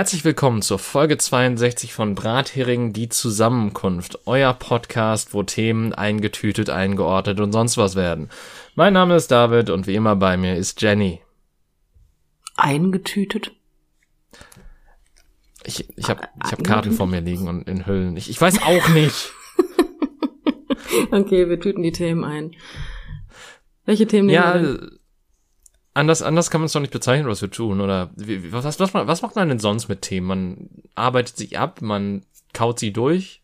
Herzlich willkommen zur Folge 62 von Brathering die Zusammenkunft, euer Podcast, wo Themen eingetütet, eingeordnet und sonst was werden. Mein Name ist David und wie immer bei mir ist Jenny. Eingetütet? Ich, ich habe ich hab Karten vor mir liegen und in Hüllen. Ich, ich weiß auch nicht. okay, wir tüten die Themen ein. Welche Themen nehmen Ja, wir denn? Anders, anders kann man es doch nicht bezeichnen, was wir tun, oder? Wie, was, was, was, macht man denn sonst mit Themen? Man arbeitet sich ab, man kaut sie durch?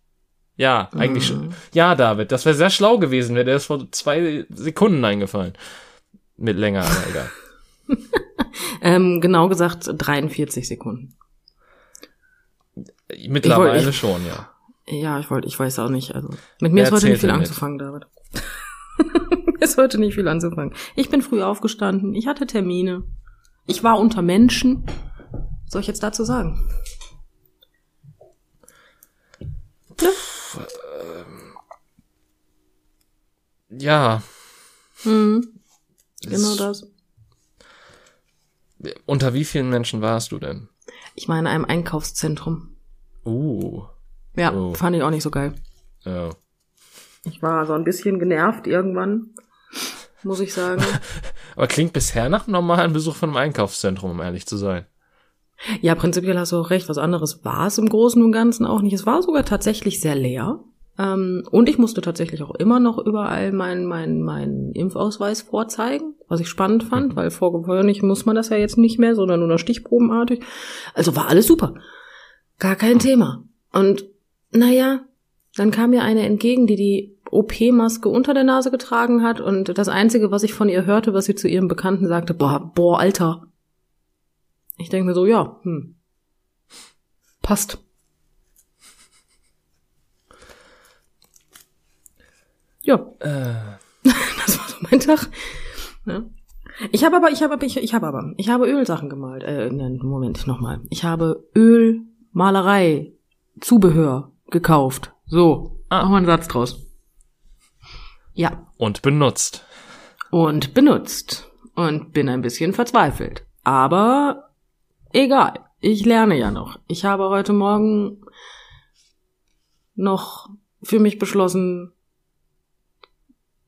Ja, eigentlich schon. Ja, David, das wäre sehr schlau gewesen, wäre dir das vor zwei Sekunden eingefallen. Mit länger, aber egal. Ähm, genau gesagt 43 Sekunden. Mittlerweile Ich wollt- ich- schon, ja. Ja, ich wollte, ich weiß auch nicht. Also mit mir Wer ist heute nicht viel anzufangen, David. Mir ist heute nicht viel anzufangen. Ich bin früh aufgestanden, ich hatte Termine, ich war unter Menschen. Was soll ich jetzt dazu sagen? Ja, Hm, genau Es- das. unter wie vielen Menschen warst du denn? Ich meine, einem Einkaufszentrum. Uh, Ja, Oh. fand ich auch nicht so geil. ja. Ich war so ein bisschen genervt irgendwann, muss ich sagen. Aber klingt bisher nach einem normalen Besuch von einem Einkaufszentrum, um ehrlich zu sein. Ja, prinzipiell hast du auch recht. Was anderes war es im Großen und Ganzen auch nicht. Es war sogar tatsächlich sehr leer. Ähm, und ich musste tatsächlich auch immer noch überall meinen mein, mein Impfausweis vorzeigen, was ich spannend fand, weil vorgewöhnlich muss man das ja jetzt nicht mehr, sondern nur noch stichprobenartig. Also war alles super. Gar kein Thema. Und naja, dann kam mir eine entgegen, die die OP-Maske unter der Nase getragen hat und das Einzige, was ich von ihr hörte, was sie zu ihrem Bekannten sagte, boah, boah, Alter, ich denke mir so, ja, hm. Passt. Ja, Äh, das war so mein Tag. Ja. Ich habe aber, ich habe, ich, ich habe aber, ich habe Ölsachen gemalt. Äh, nein, Moment, nochmal. Ich habe Ölmalerei, Zubehör gekauft. So, Ah. mach mal einen Satz draus. Ja, und benutzt. und benutzt. Und bin ein bisschen verzweifelt. Aber egal. Ich lerne ja noch. Ich habe heute Morgen noch für mich beschlossen,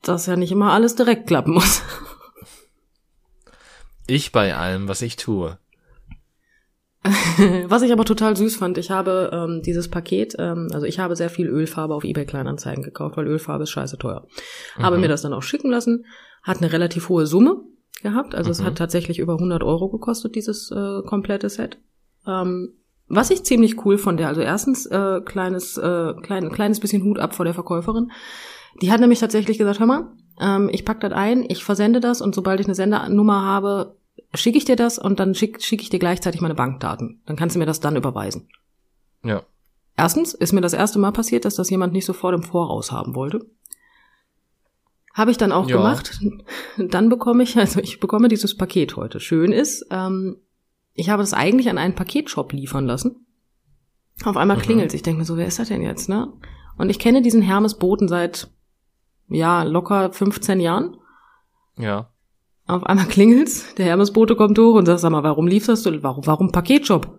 dass ja nicht immer alles direkt klappen muss. Ich bei allem, was ich tue. Was ich aber total süß fand, ich habe ähm, dieses Paket, ähm, also ich habe sehr viel Ölfarbe auf eBay Kleinanzeigen gekauft, weil Ölfarbe ist scheiße teuer. Habe Mhm. mir das dann auch schicken lassen, hat eine relativ hohe Summe gehabt, also es Mhm. hat tatsächlich über 100 Euro gekostet, dieses äh, komplette Set. Ähm, was ich ziemlich cool von der, also erstens äh, kleines, äh, klein, kleines bisschen Hut ab vor der Verkäuferin. Die hat nämlich tatsächlich gesagt, hör mal, ähm, ich pack das ein, ich versende das und sobald ich eine Sendernummer habe, schicke ich dir das und dann schicke schick ich dir gleichzeitig meine Bankdaten. Dann kannst du mir das dann überweisen. Ja. Erstens ist mir das erste Mal passiert, dass das jemand nicht sofort im Voraus haben wollte. Habe ich dann auch Ja. gemacht. Dann bekomme ich, also ich bekomme dieses Paket heute. Schön ist, ähm, ich habe das eigentlich an einen Paketshop liefern lassen. Auf einmal Mhm. klingelt Ich denke mir so, wer ist das denn jetzt, ne? Und ich kenne diesen Hermes Boten seit, ja, locker 15 Jahren. Ja. Auf einmal klingelt's, der Hermesbote kommt hoch und sagt, sag mal, warum lieferst du, warum, warum Paketshop?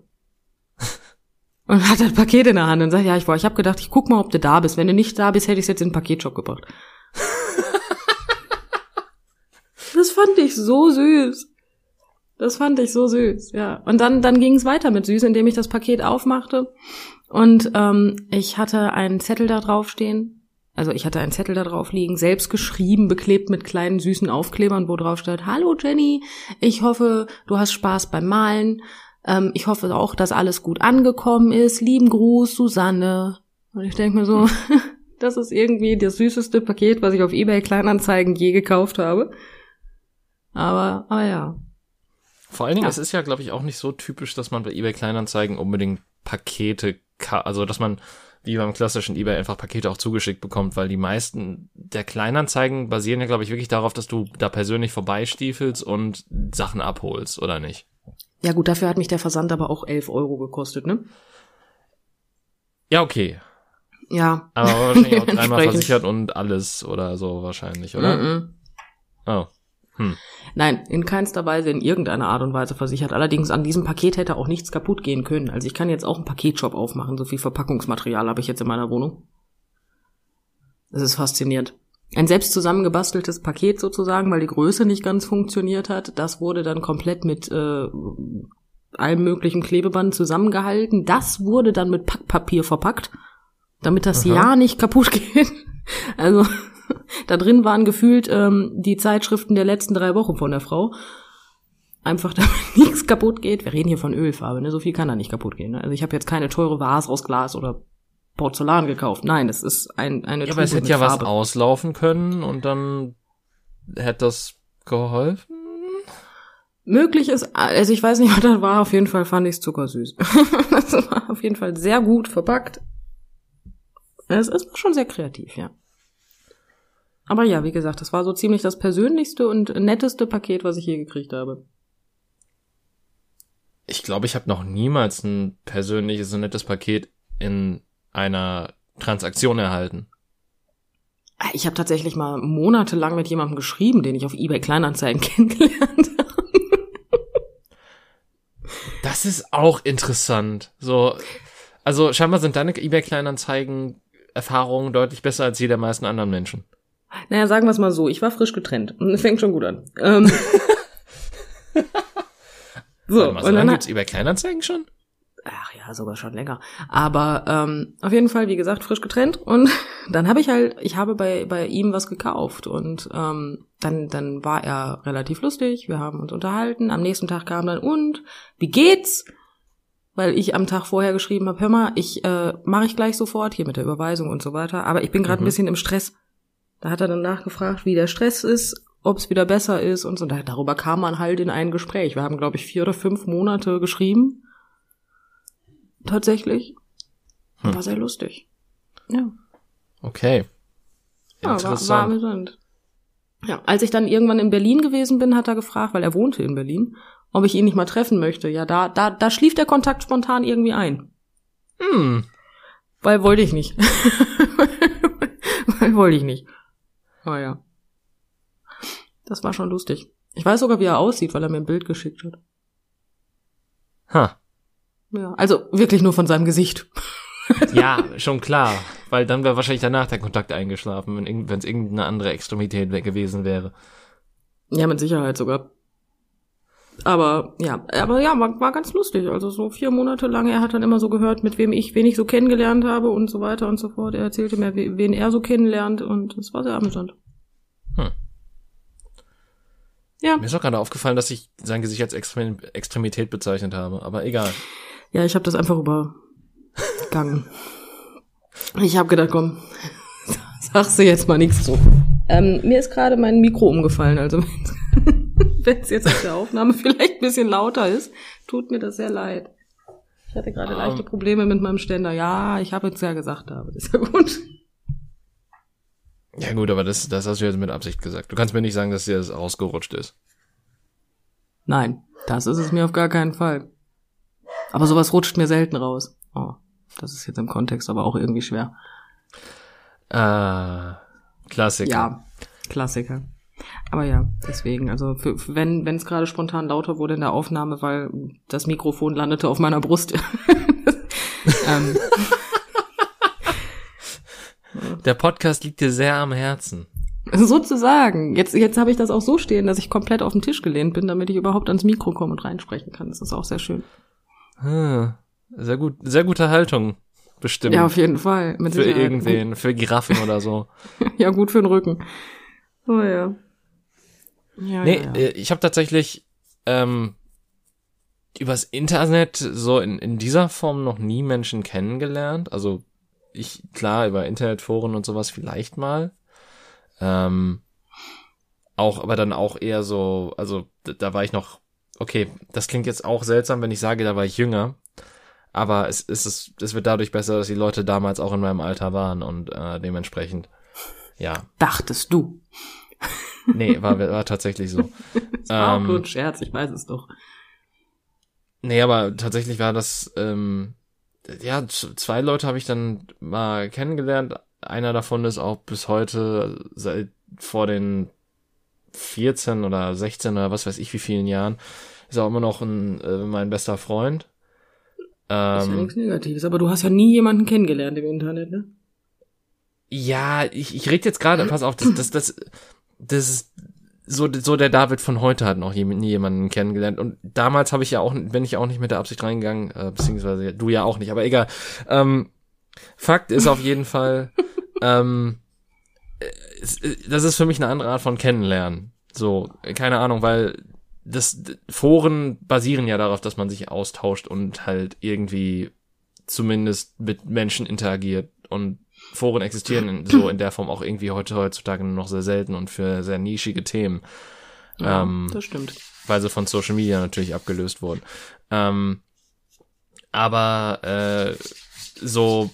Und hat das Paket in der Hand und sagt, ja, ich war, ich habe gedacht, ich guck mal, ob du da bist. Wenn du nicht da bist, hätte ich jetzt in den Paketshop gebracht. das fand ich so süß. Das fand ich so süß, ja. Und dann, dann ging es weiter mit süß, indem ich das Paket aufmachte und ähm, ich hatte einen Zettel da draufstehen. Also ich hatte einen Zettel da drauf liegen, selbst geschrieben, beklebt mit kleinen süßen Aufklebern, wo drauf steht, Hallo Jenny, ich hoffe, du hast Spaß beim Malen. Ähm, ich hoffe auch, dass alles gut angekommen ist. Lieben Gruß, Susanne. Und ich denke mir so, das ist irgendwie das süßeste Paket, was ich auf eBay Kleinanzeigen je gekauft habe. Aber, aber ja. Vor allen Dingen, Ja. es ist ja, glaube ich, auch nicht so typisch, dass man bei eBay Kleinanzeigen unbedingt Pakete, also dass man wie beim klassischen eBay einfach Pakete auch zugeschickt bekommt, weil die meisten der Kleinanzeigen basieren ja, glaube ich, wirklich darauf, dass du da persönlich vorbeistiefelst und Sachen abholst, oder nicht? Ja gut, dafür hat mich der Versand aber auch 11 Euro gekostet, ne? Ja, okay. Ja. Aber wahrscheinlich auch dreimal versichert und alles oder so wahrscheinlich, oder? Mhm. Oh. Hm. Nein, in keinster Weise, in irgendeiner Art und Weise versichert. Allerdings an diesem Paket hätte auch nichts kaputt gehen können. Also ich kann jetzt auch einen Paketshop aufmachen. So viel Verpackungsmaterial habe ich jetzt in meiner Wohnung. Das ist faszinierend. Ein selbst zusammengebasteltes Paket sozusagen, weil die Größe nicht ganz funktioniert hat. Das wurde dann komplett mit äh, allem möglichen Klebeband zusammengehalten. Das wurde dann mit Packpapier verpackt, damit das Aha. ja nicht kaputt geht. Also da drin waren gefühlt ähm, die Zeitschriften der letzten drei Wochen von der Frau. Einfach damit nichts kaputt geht. Wir reden hier von Ölfarbe, ne? So viel kann da nicht kaputt gehen. Ne? Also ich habe jetzt keine teure Vase aus Glas oder Porzellan gekauft. Nein, das ist ein, eine Ja, aber es hätte ja Farbe. was auslaufen können und dann hätte das geholfen. Möglich ist, also ich weiß nicht, was das war, auf jeden Fall fand ich es zuckersüß. das war auf jeden Fall sehr gut verpackt. Es ist schon sehr kreativ, ja. Aber ja, wie gesagt, das war so ziemlich das persönlichste und netteste Paket, was ich je gekriegt habe. Ich glaube, ich habe noch niemals ein persönliches und nettes Paket in einer Transaktion erhalten. Ah, ich habe tatsächlich mal monatelang mit jemandem geschrieben, den ich auf eBay Kleinanzeigen kennengelernt habe. Das ist auch interessant. So, also scheinbar sind deine eBay Kleinanzeigen Erfahrungen deutlich besser als die der meisten anderen Menschen. Naja, sagen wir es mal so, ich war frisch getrennt. Fängt schon gut an. Ähm. so, mal, so und dann gibt's eBay Kleinanzeigen schon? Ach ja, sogar schon länger. Aber ähm, auf jeden Fall, wie gesagt, frisch getrennt. Und dann habe ich halt, ich habe bei, bei ihm was gekauft. Und ähm, dann, dann war er relativ lustig. Wir haben uns unterhalten. Am nächsten Tag kam dann, und, wie geht's? Weil ich am Tag vorher geschrieben habe, hör mal, ich äh, mache ich gleich sofort hier mit der Überweisung und so weiter. Aber ich bin gerade mhm. ein bisschen im Stress. Da hat er dann nachgefragt, wie der Stress ist, ob es wieder besser ist und so. Und darüber kam man halt in ein Gespräch. Wir haben, glaube ich, vier oder fünf Monate geschrieben. Tatsächlich. Hm. War sehr lustig. Ja. Okay. Interessant. Ja, war, war amüsant. Ja, als ich dann irgendwann in Berlin gewesen bin, hat er gefragt, weil er wohnte in Berlin, ob ich ihn nicht mal treffen möchte. Ja, da, da, da schlief der Kontakt spontan irgendwie ein. Hm. Weil wollte ich nicht. weil wollte ich nicht. Ah, ja. Das war schon lustig. Ich weiß sogar, wie er aussieht, weil er mir ein Bild geschickt hat. Ha. Ja, also wirklich nur von seinem Gesicht. ja, schon klar. Weil dann wäre wahrscheinlich danach der Kontakt eingeschlafen, wenn es irgendeine andere Extremität gewesen wäre. Ja, mit Sicherheit sogar. Aber ja, aber ja, war, war ganz lustig. Also so vier Monate lang, er hat dann immer so gehört, mit wem ich, wen ich so kennengelernt habe und so weiter und so fort. Er erzählte mir, wen er so kennenlernt und es war sehr amüsant. Hm. Ja. Mir ist auch gerade aufgefallen, dass ich sein Gesicht als Extrem Extremität bezeichnet habe, aber egal. Ja, ich habe das einfach übergangen. ich habe gedacht, komm, sagst du jetzt mal nichts zu. Ähm, mir ist gerade mein Mikro umgefallen, also wenn es jetzt auf der Aufnahme vielleicht ein bisschen lauter ist, tut mir das sehr leid. Ich hatte gerade um. leichte Probleme mit meinem Ständer. Ja, ich habe jetzt ja gesagt, aber das ist ja gut. Ja gut, aber das, das hast du jetzt mit Absicht gesagt. Du kannst mir nicht sagen, dass dir das ausgerutscht ist. Nein, das ist es mir auf gar keinen Fall. Aber sowas rutscht mir selten raus. Oh, das ist jetzt im Kontext aber auch irgendwie schwer. Ah, Klassiker. Ja, Klassiker. Aber ja, deswegen, also für, wenn wenn es gerade spontan lauter wurde in der Aufnahme, weil das Mikrofon landete auf meiner Brust. ähm. Der Podcast liegt dir sehr am Herzen. Sozusagen. Jetzt, jetzt habe ich das auch so stehen, dass ich komplett auf den Tisch gelehnt bin, damit ich überhaupt ans Mikro komme und reinsprechen kann. Das ist auch sehr schön. Hm, sehr gut, sehr gute Haltung. Bestimmt. Ja, auf jeden Fall. Mit für Sicherheit. irgendwen, für Giraffen oder so. ja, gut für den Rücken. Oh ja. Ja, nee, ja, ja. Äh, ich habe tatsächlich ähm, übers Internet so in, in dieser Form noch nie Menschen kennengelernt. Also ich, klar, über Internetforen und sowas vielleicht mal. Ähm, auch, aber dann auch eher so, also da, da war ich noch, okay, das klingt jetzt auch seltsam, wenn ich sage, da war ich jünger. Aber es, es, ist, es wird dadurch besser, dass die Leute damals auch in meinem Alter waren und äh, dementsprechend, ja. Dachtest du? Nee, war, war tatsächlich so. das war ähm, auch nur ein Scherz, ich weiß es doch. Nee, aber tatsächlich war das, ähm, ja, zwei Leute habe ich dann mal kennengelernt. Einer davon ist auch bis heute seit vor den 14 oder 16 oder was weiß ich wie vielen Jahren, ist auch immer noch ein, äh, mein bester Freund. Ähm, ist ja nichts Negatives, aber du hast ja nie jemanden kennengelernt im Internet, ne? Ja, ich, ich rede jetzt gerade, pass auf, das, das, das, das ist so, so der David von heute hat noch nie jemanden kennengelernt. Und damals habe ich ja auch, bin ich auch nicht mit der Absicht reingegangen, äh, beziehungsweise du ja auch nicht, aber egal. Ähm, Fakt ist auf jeden Fall, ähm, das ist für mich eine andere Art von Kennenlernen. So, keine Ahnung, weil das Foren basieren ja darauf, dass man sich austauscht und halt irgendwie zumindest mit Menschen interagiert und Foren existieren in, so in der Form auch irgendwie heute heutzutage nur noch sehr selten und für sehr nischige Themen. Ja, ähm, das stimmt. Weil sie von Social Media natürlich abgelöst wurden. Ähm, aber äh, so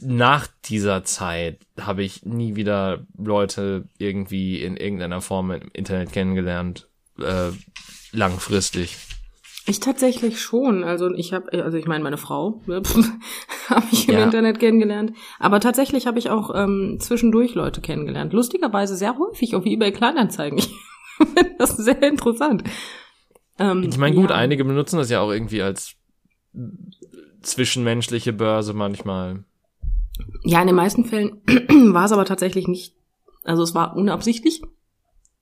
nach dieser Zeit habe ich nie wieder Leute irgendwie in irgendeiner Form im Internet kennengelernt, äh, langfristig. Ich tatsächlich schon. Also ich habe, also ich meine, meine Frau habe ich im ja. Internet kennengelernt. Aber tatsächlich habe ich auch ähm, zwischendurch Leute kennengelernt. Lustigerweise sehr häufig auf eBay Kleinanzeigen. Ich finde das sehr interessant. Ähm, ich meine, gut, ja. einige benutzen das ja auch irgendwie als zwischenmenschliche Börse manchmal. Ja, in den meisten Fällen war es aber tatsächlich nicht, also es war unabsichtlich.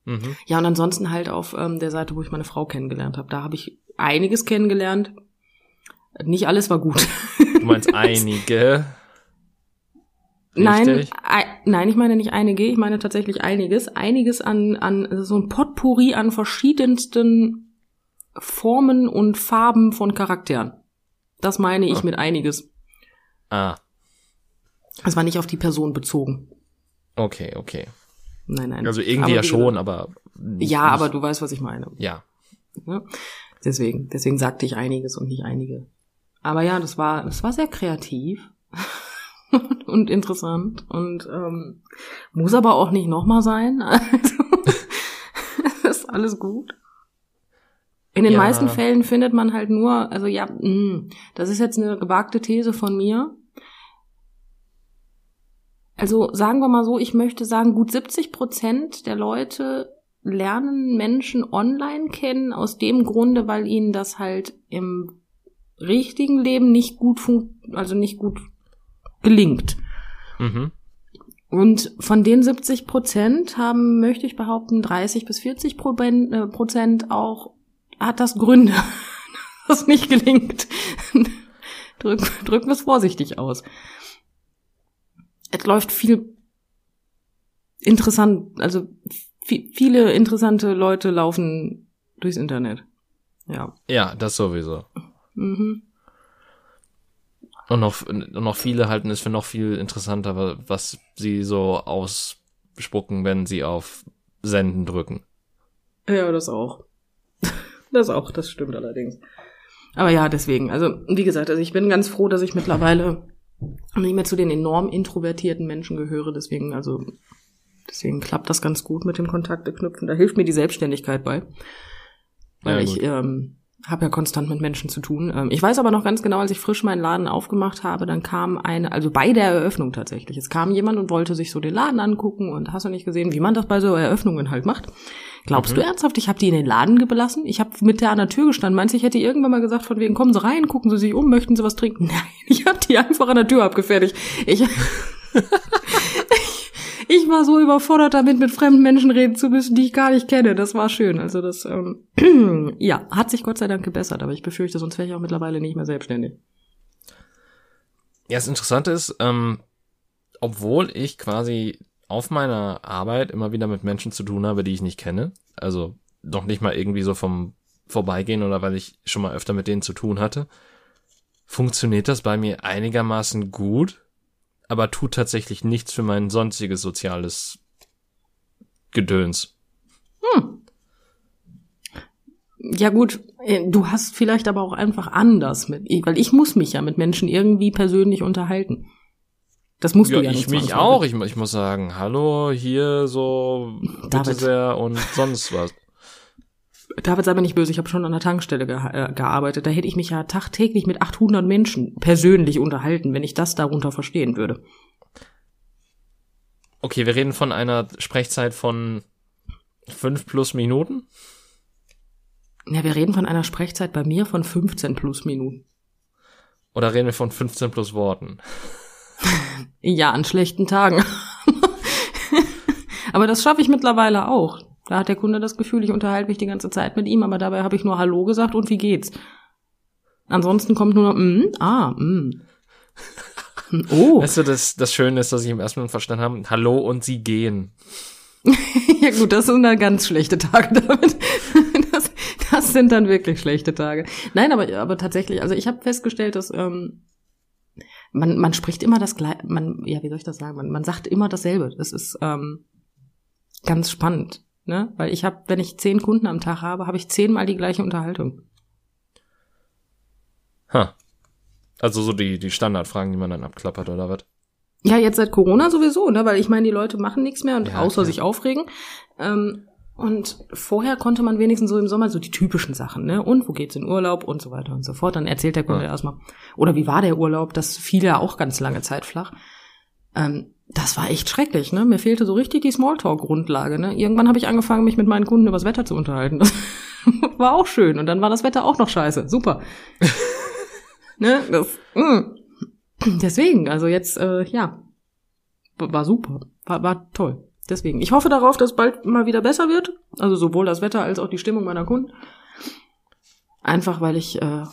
Mhm. Ja, und ansonsten halt auf ähm, der Seite, wo ich meine Frau kennengelernt habe. Da habe ich einiges kennengelernt. Nicht alles war gut. Du meinst einige? Nein, nein, ich meine nicht einige, ich meine tatsächlich einiges. Einiges an, an so ein Potpourri an verschiedensten Formen und Farben von Charakteren. Das meine ich oh. mit einiges. Ah. Es war nicht auf die Person bezogen. Okay, okay. Nein, nein. Also irgendwie aber ja schon, aber. Nicht, ja, nicht. aber du weißt, was ich meine. Ja. ja. Deswegen, deswegen sagte ich einiges und nicht einige. Aber ja, das war, das war sehr kreativ und interessant und ähm, muss aber auch nicht nochmal sein. Also ist alles gut. In den ja. meisten Fällen findet man halt nur, also ja, mh, mm, das ist jetzt eine gewagte These von mir. Also sagen wir mal so, ich möchte sagen, gut 70 Prozent der Leute lernen Menschen online kennen, aus dem Grunde, weil ihnen das halt im richtigen Leben nicht gut also nicht gut gelingt. Mhm. Und von den 70 Prozent haben, möchte ich behaupten, 30 bis 40 äh, Prozent auch, hat das Gründe, dass das nicht gelingt. Drück, drücken wir es vorsichtig aus. Es läuft viel interessant, also viele interessante Leute laufen durchs Internet. Ja. Ja, das sowieso. Mhm. Und noch, und noch viele halten es für noch viel interessanter, was sie so ausspucken, wenn sie auf Senden drücken. Ja, das auch. Das auch, das stimmt allerdings. Aber ja, deswegen, also wie gesagt, also ich bin ganz froh, dass ich mittlerweile nicht mehr zu den enorm introvertierten Menschen gehöre. Deswegen, also Deswegen klappt das ganz gut mit dem Kontakte knüpfen. Da hilft mir die Selbstständigkeit bei. Weil ja, ich ähm, habe ja konstant mit Menschen zu tun. Ähm, ich weiß aber noch ganz genau, als ich frisch meinen Laden aufgemacht habe, dann kam eine, also bei der Eröffnung tatsächlich, es kam jemand und wollte sich so den Laden angucken und hast du nicht gesehen, wie man das bei so Eröffnungen halt macht. Glaubst mhm. du ernsthaft, ich habe die in den Laden gelassen? Ich habe mit der an der Tür gestanden. Meinst du, ich hätte irgendwann mal gesagt, von wegen, kommen Sie rein, gucken Sie sich um, möchten Sie was trinken? Nein, ich habe die einfach an der Tür abgefertigt. Ich ich war so überfordert damit, mit fremden Menschen reden zu müssen, die ich gar nicht kenne. Das war schön. Also das, ähm, ja, hat sich Gott sei Dank gebessert, aber ich befürchte, sonst wäre ich auch mittlerweile nicht mehr selbstständig. Ja, das Interessante ist, ähm, obwohl ich quasi auf meiner Arbeit immer wieder mit Menschen zu tun habe, die ich nicht kenne, also noch nicht mal irgendwie so vom Vorbeigehen oder weil ich schon mal öfter mit denen zu tun hatte, funktioniert das bei mir einigermaßen gut aber tut tatsächlich nichts für mein sonstiges soziales Gedöns. Hm. Ja gut, äh, du hast vielleicht aber auch einfach anders mit, weil ich muss mich ja mit Menschen irgendwie persönlich unterhalten. Das musst ja, du ja nicht. Ich mich auch. Ich, ich, muss sagen, hallo, hier so, bitte David. sehr und sonst was. David, sei mir nicht böse, ich habe schon an der Tankstelle ge äh, gearbeitet. Da hätte ich mich ja tagtäglich mit 800 Menschen persönlich unterhalten, wenn ich das darunter verstehen würde. Okay, wir reden von einer Sprechzeit von Fünf plus Minuten? Ja, wir reden von einer Sprechzeit bei mir von 15 plus Minuten. Oder reden wir von 15 plus Worten? Ja, an schlechten Tagen. aber das schaffe ich mittlerweile auch. Da hat der Kunde das Gefühl, ich unterhalte mich die ganze Zeit mit ihm, aber dabei habe ich nur Hallo gesagt und wie geht's? Ansonsten kommt nur noch, mm, ah, mm. Oh. Weißt du, das, das Schöne ist, dass ich im ersten Mal verstanden habe, Hallo und Sie gehen. ja gut, das sind dann ganz schlechte Tage damit. Das, das sind dann wirklich schlechte Tage. Nein, aber, aber tatsächlich, also ich habe festgestellt, dass ähm, man, man spricht immer das gleiche, man, ja, wie soll ich das sagen? Man, man sagt immer dasselbe. Das ist ähm, ganz spannend, ne? Weil ich habe, wenn ich zehn Kunden am Tag habe, habe ich zehnmal die gleiche Unterhaltung. Ha. Also so die, die Standardfragen, die man dann abklappert, oder was? Ja, jetzt seit Corona sowieso, ne? Weil ich meine, die Leute machen nichts mehr und ja, außer klar. sich aufregen. Ähm, und vorher konnte man wenigstens so im Sommer so die typischen Sachen, ne? Und wo geht's in Urlaub und so weiter und so fort. Dann erzählt der Kunde ja. erstmal. Oder wie war der Urlaub? Das fiel ja auch ganz lange Zeit flach. Ähm, das war echt schrecklich, ne? Mir fehlte so richtig die Smalltalk-Grundlage, ne? Irgendwann habe ich angefangen, mich mit meinen Kunden übers Wetter zu unterhalten. Das war auch schön. Und dann war das Wetter auch noch scheiße. Super. ne? Das, mh. Mm. Deswegen, also jetzt, äh, ja, war super. War, war toll. Deswegen. Ich hoffe darauf, dass bald mal wieder besser wird. Also sowohl das Wetter als auch die Stimmung meiner Kunden. Einfach weil ich äh,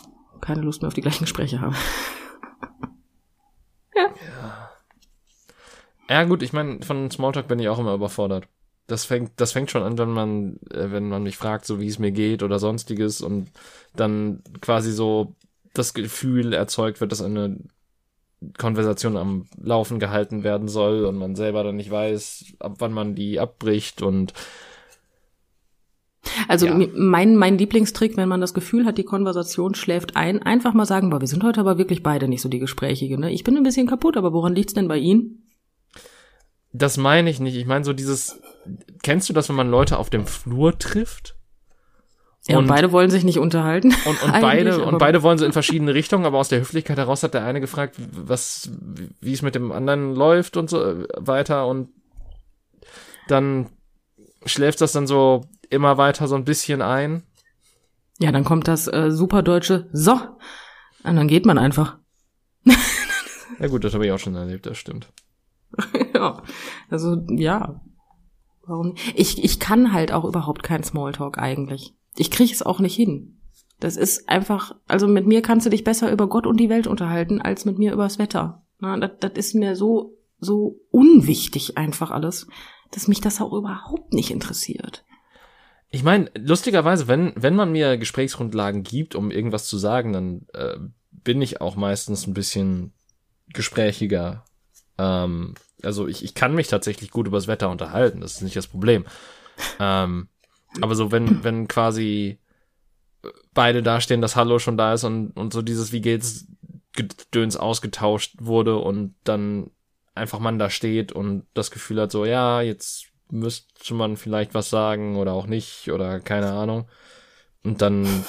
keine Lust mehr auf die gleichen Gespräche habe. ja. ja. Ja, gut, ich meine, von Smalltalk bin ich auch immer überfordert. Das fängt, das fängt schon an, wenn man, äh, wenn man mich fragt, so wie es mir geht oder sonstiges und dann quasi so das Gefühl erzeugt wird, dass eine Konversation am Laufen gehalten werden soll und man selber dann nicht weiß, ab wann man die abbricht und also ja. mein, mein Lieblingstrick, wenn man das Gefühl hat, die Konversation schläft ein, einfach mal sagen, boah, wir sind heute aber wirklich beide nicht so die Gesprächige. Ne? Ich bin ein bisschen kaputt, aber woran liegt's denn bei Ihnen? Das meine ich nicht. Ich meine so dieses, kennst du das, wenn man Leute auf dem Flur trifft? Ja, und, und beide wollen sich nicht unterhalten. Und, und beide, und beide wollen so in verschiedene Richtungen, aber aus der Höflichkeit heraus hat der eine gefragt, was, wie es mit dem anderen läuft und so äh, weiter und dann schläft das dann so immer weiter so ein bisschen ein. Ja, dann kommt das äh, superdeutsche So. Und dann geht man einfach. ja gut, das habe ich auch schon erlebt, das stimmt. ja, also ja. Warum? Ich, ich kann halt auch überhaupt kein Smalltalk eigentlich ich kriege es auch nicht hin. Das ist einfach, also mit mir kannst du dich besser über Gott und die Welt unterhalten, als mit mir übers Wetter. Na, das, das ist mir so, so unwichtig einfach alles, dass mich das auch überhaupt nicht interessiert. Ich meine, lustigerweise, wenn, wenn man mir Gesprächsgrundlagen gibt, um irgendwas zu sagen, dann äh, bin ich auch meistens ein bisschen gesprächiger. Ähm, also ich, ich kann mich tatsächlich gut übers Wetter unterhalten, das ist nicht das Problem. Ähm, aber so, wenn, wenn quasi beide dastehen, dass Hallo schon da ist und, und so dieses Wie geht's Gedöns ausgetauscht wurde und dann einfach man da steht und das Gefühl hat so, ja, jetzt müsste man vielleicht was sagen oder auch nicht oder keine Ahnung. Und dann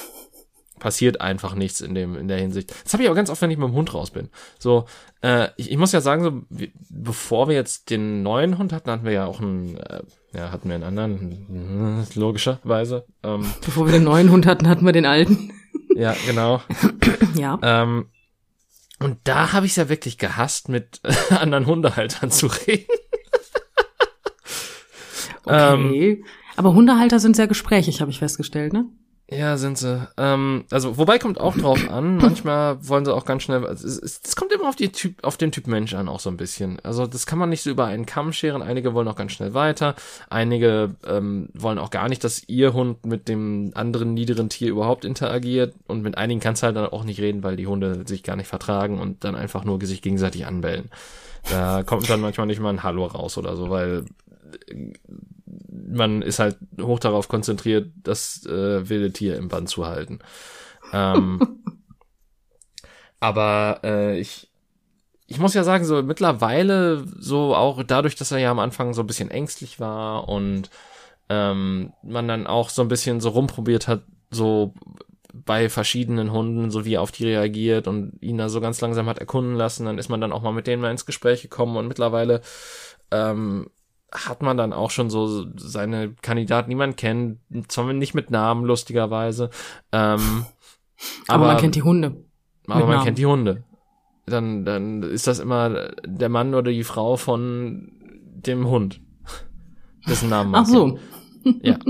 passiert einfach nichts in dem in der Hinsicht. Das habe ich auch ganz oft, wenn ich mit dem Hund raus bin. So, äh, ich, ich muss ja sagen, so wie, bevor wir jetzt den neuen Hund hatten, hatten wir ja auch einen, äh, ja, hatten wir einen anderen, logischerweise. Ähm, bevor wir den neuen Hund hatten, hatten wir den alten. ja, genau. ja. Ähm, und da habe ich es ja wirklich gehasst, mit anderen Hundehaltern zu reden. okay. Ähm, Aber Hundehalter sind sehr gesprächig, habe ich festgestellt, ne? Ja, sind sie. Ähm, also, wobei kommt auch drauf an. Manchmal wollen sie auch ganz schnell. Es, es, es kommt immer auf, die typ, auf den Typ Mensch an, auch so ein bisschen. Also, das kann man nicht so über einen Kamm scheren. Einige wollen auch ganz schnell weiter. Einige ähm, wollen auch gar nicht, dass ihr Hund mit dem anderen niederen Tier überhaupt interagiert. Und mit einigen kannst du halt dann auch nicht reden, weil die Hunde sich gar nicht vertragen und dann einfach nur sich gegenseitig anbellen. Da kommt dann manchmal nicht mal ein Hallo raus oder so, weil man ist halt hoch darauf konzentriert, das äh, wilde Tier im Band zu halten. Ähm, aber äh, ich, ich muss ja sagen, so mittlerweile, so auch dadurch, dass er ja am Anfang so ein bisschen ängstlich war und ähm, man dann auch so ein bisschen so rumprobiert hat, so bei verschiedenen Hunden, so wie er auf die reagiert und ihn da so ganz langsam hat erkunden lassen, dann ist man dann auch mal mit denen mal ins Gespräch gekommen und mittlerweile ähm, hat man dann auch schon so seine Kandidaten, die man kennt, zwar nicht mit Namen, lustigerweise. Ähm, aber, aber man kennt die Hunde. Aber man Namen. kennt die Hunde. Dann, dann ist das immer der Mann oder die Frau von dem Hund. Dessen Namen man Ach so. Kennt. Ja.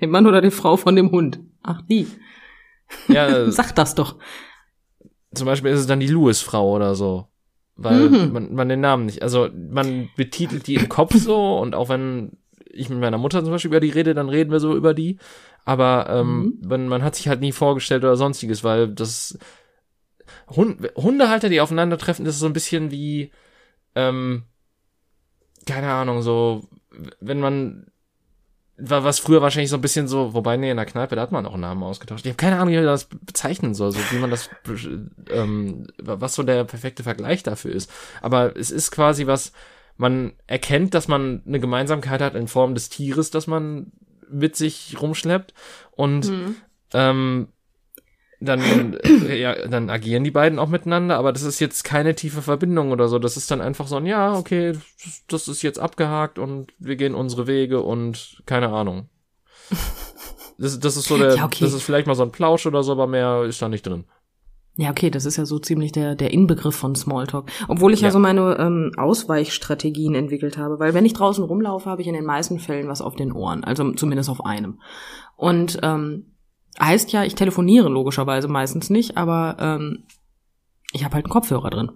Der Mann oder die Frau von dem Hund. Ach, die. Ja. Sag das doch. Zum Beispiel ist es dann die Louis-Frau oder so weil mhm. man, man den Namen nicht, also man betitelt die im Kopf so und auch wenn ich mit meiner Mutter zum Beispiel über die rede, dann reden wir so über die, aber ähm, mhm. man, man hat sich halt nie vorgestellt oder sonstiges, weil das Hund, Hundehalter, die aufeinandertreffen, das ist so ein bisschen wie, ähm, keine Ahnung, so, wenn man war was früher wahrscheinlich so ein bisschen so, wobei nee, in der Kneipe, da hat man auch einen Namen ausgetauscht. Ich habe keine Ahnung, wie man das bezeichnen soll, so wie man das, ähm, was so der perfekte Vergleich dafür ist. Aber es ist quasi was, man erkennt, dass man eine Gemeinsamkeit hat in Form des Tieres, das man mit sich rumschleppt und mhm. ähm, dann, äh, ja, dann agieren die beiden auch miteinander, aber das ist jetzt keine tiefe Verbindung oder so. Das ist dann einfach so ein, ja, okay, das ist jetzt abgehakt und wir gehen unsere Wege und keine Ahnung. Das, das ist so der, ja, okay. das ist vielleicht mal so ein Plausch oder so, aber mehr ist da nicht drin. Ja, okay, das ist ja so ziemlich der, der Inbegriff von Smalltalk. Obwohl ich ja, ja so meine ähm, Ausweichstrategien entwickelt habe, weil wenn ich draußen rumlaufe, habe ich in den meisten Fällen was auf den Ohren, also zumindest auf einem. Und ähm, Heißt ja, ich telefoniere logischerweise meistens nicht, aber ähm, ich habe halt einen Kopfhörer drin.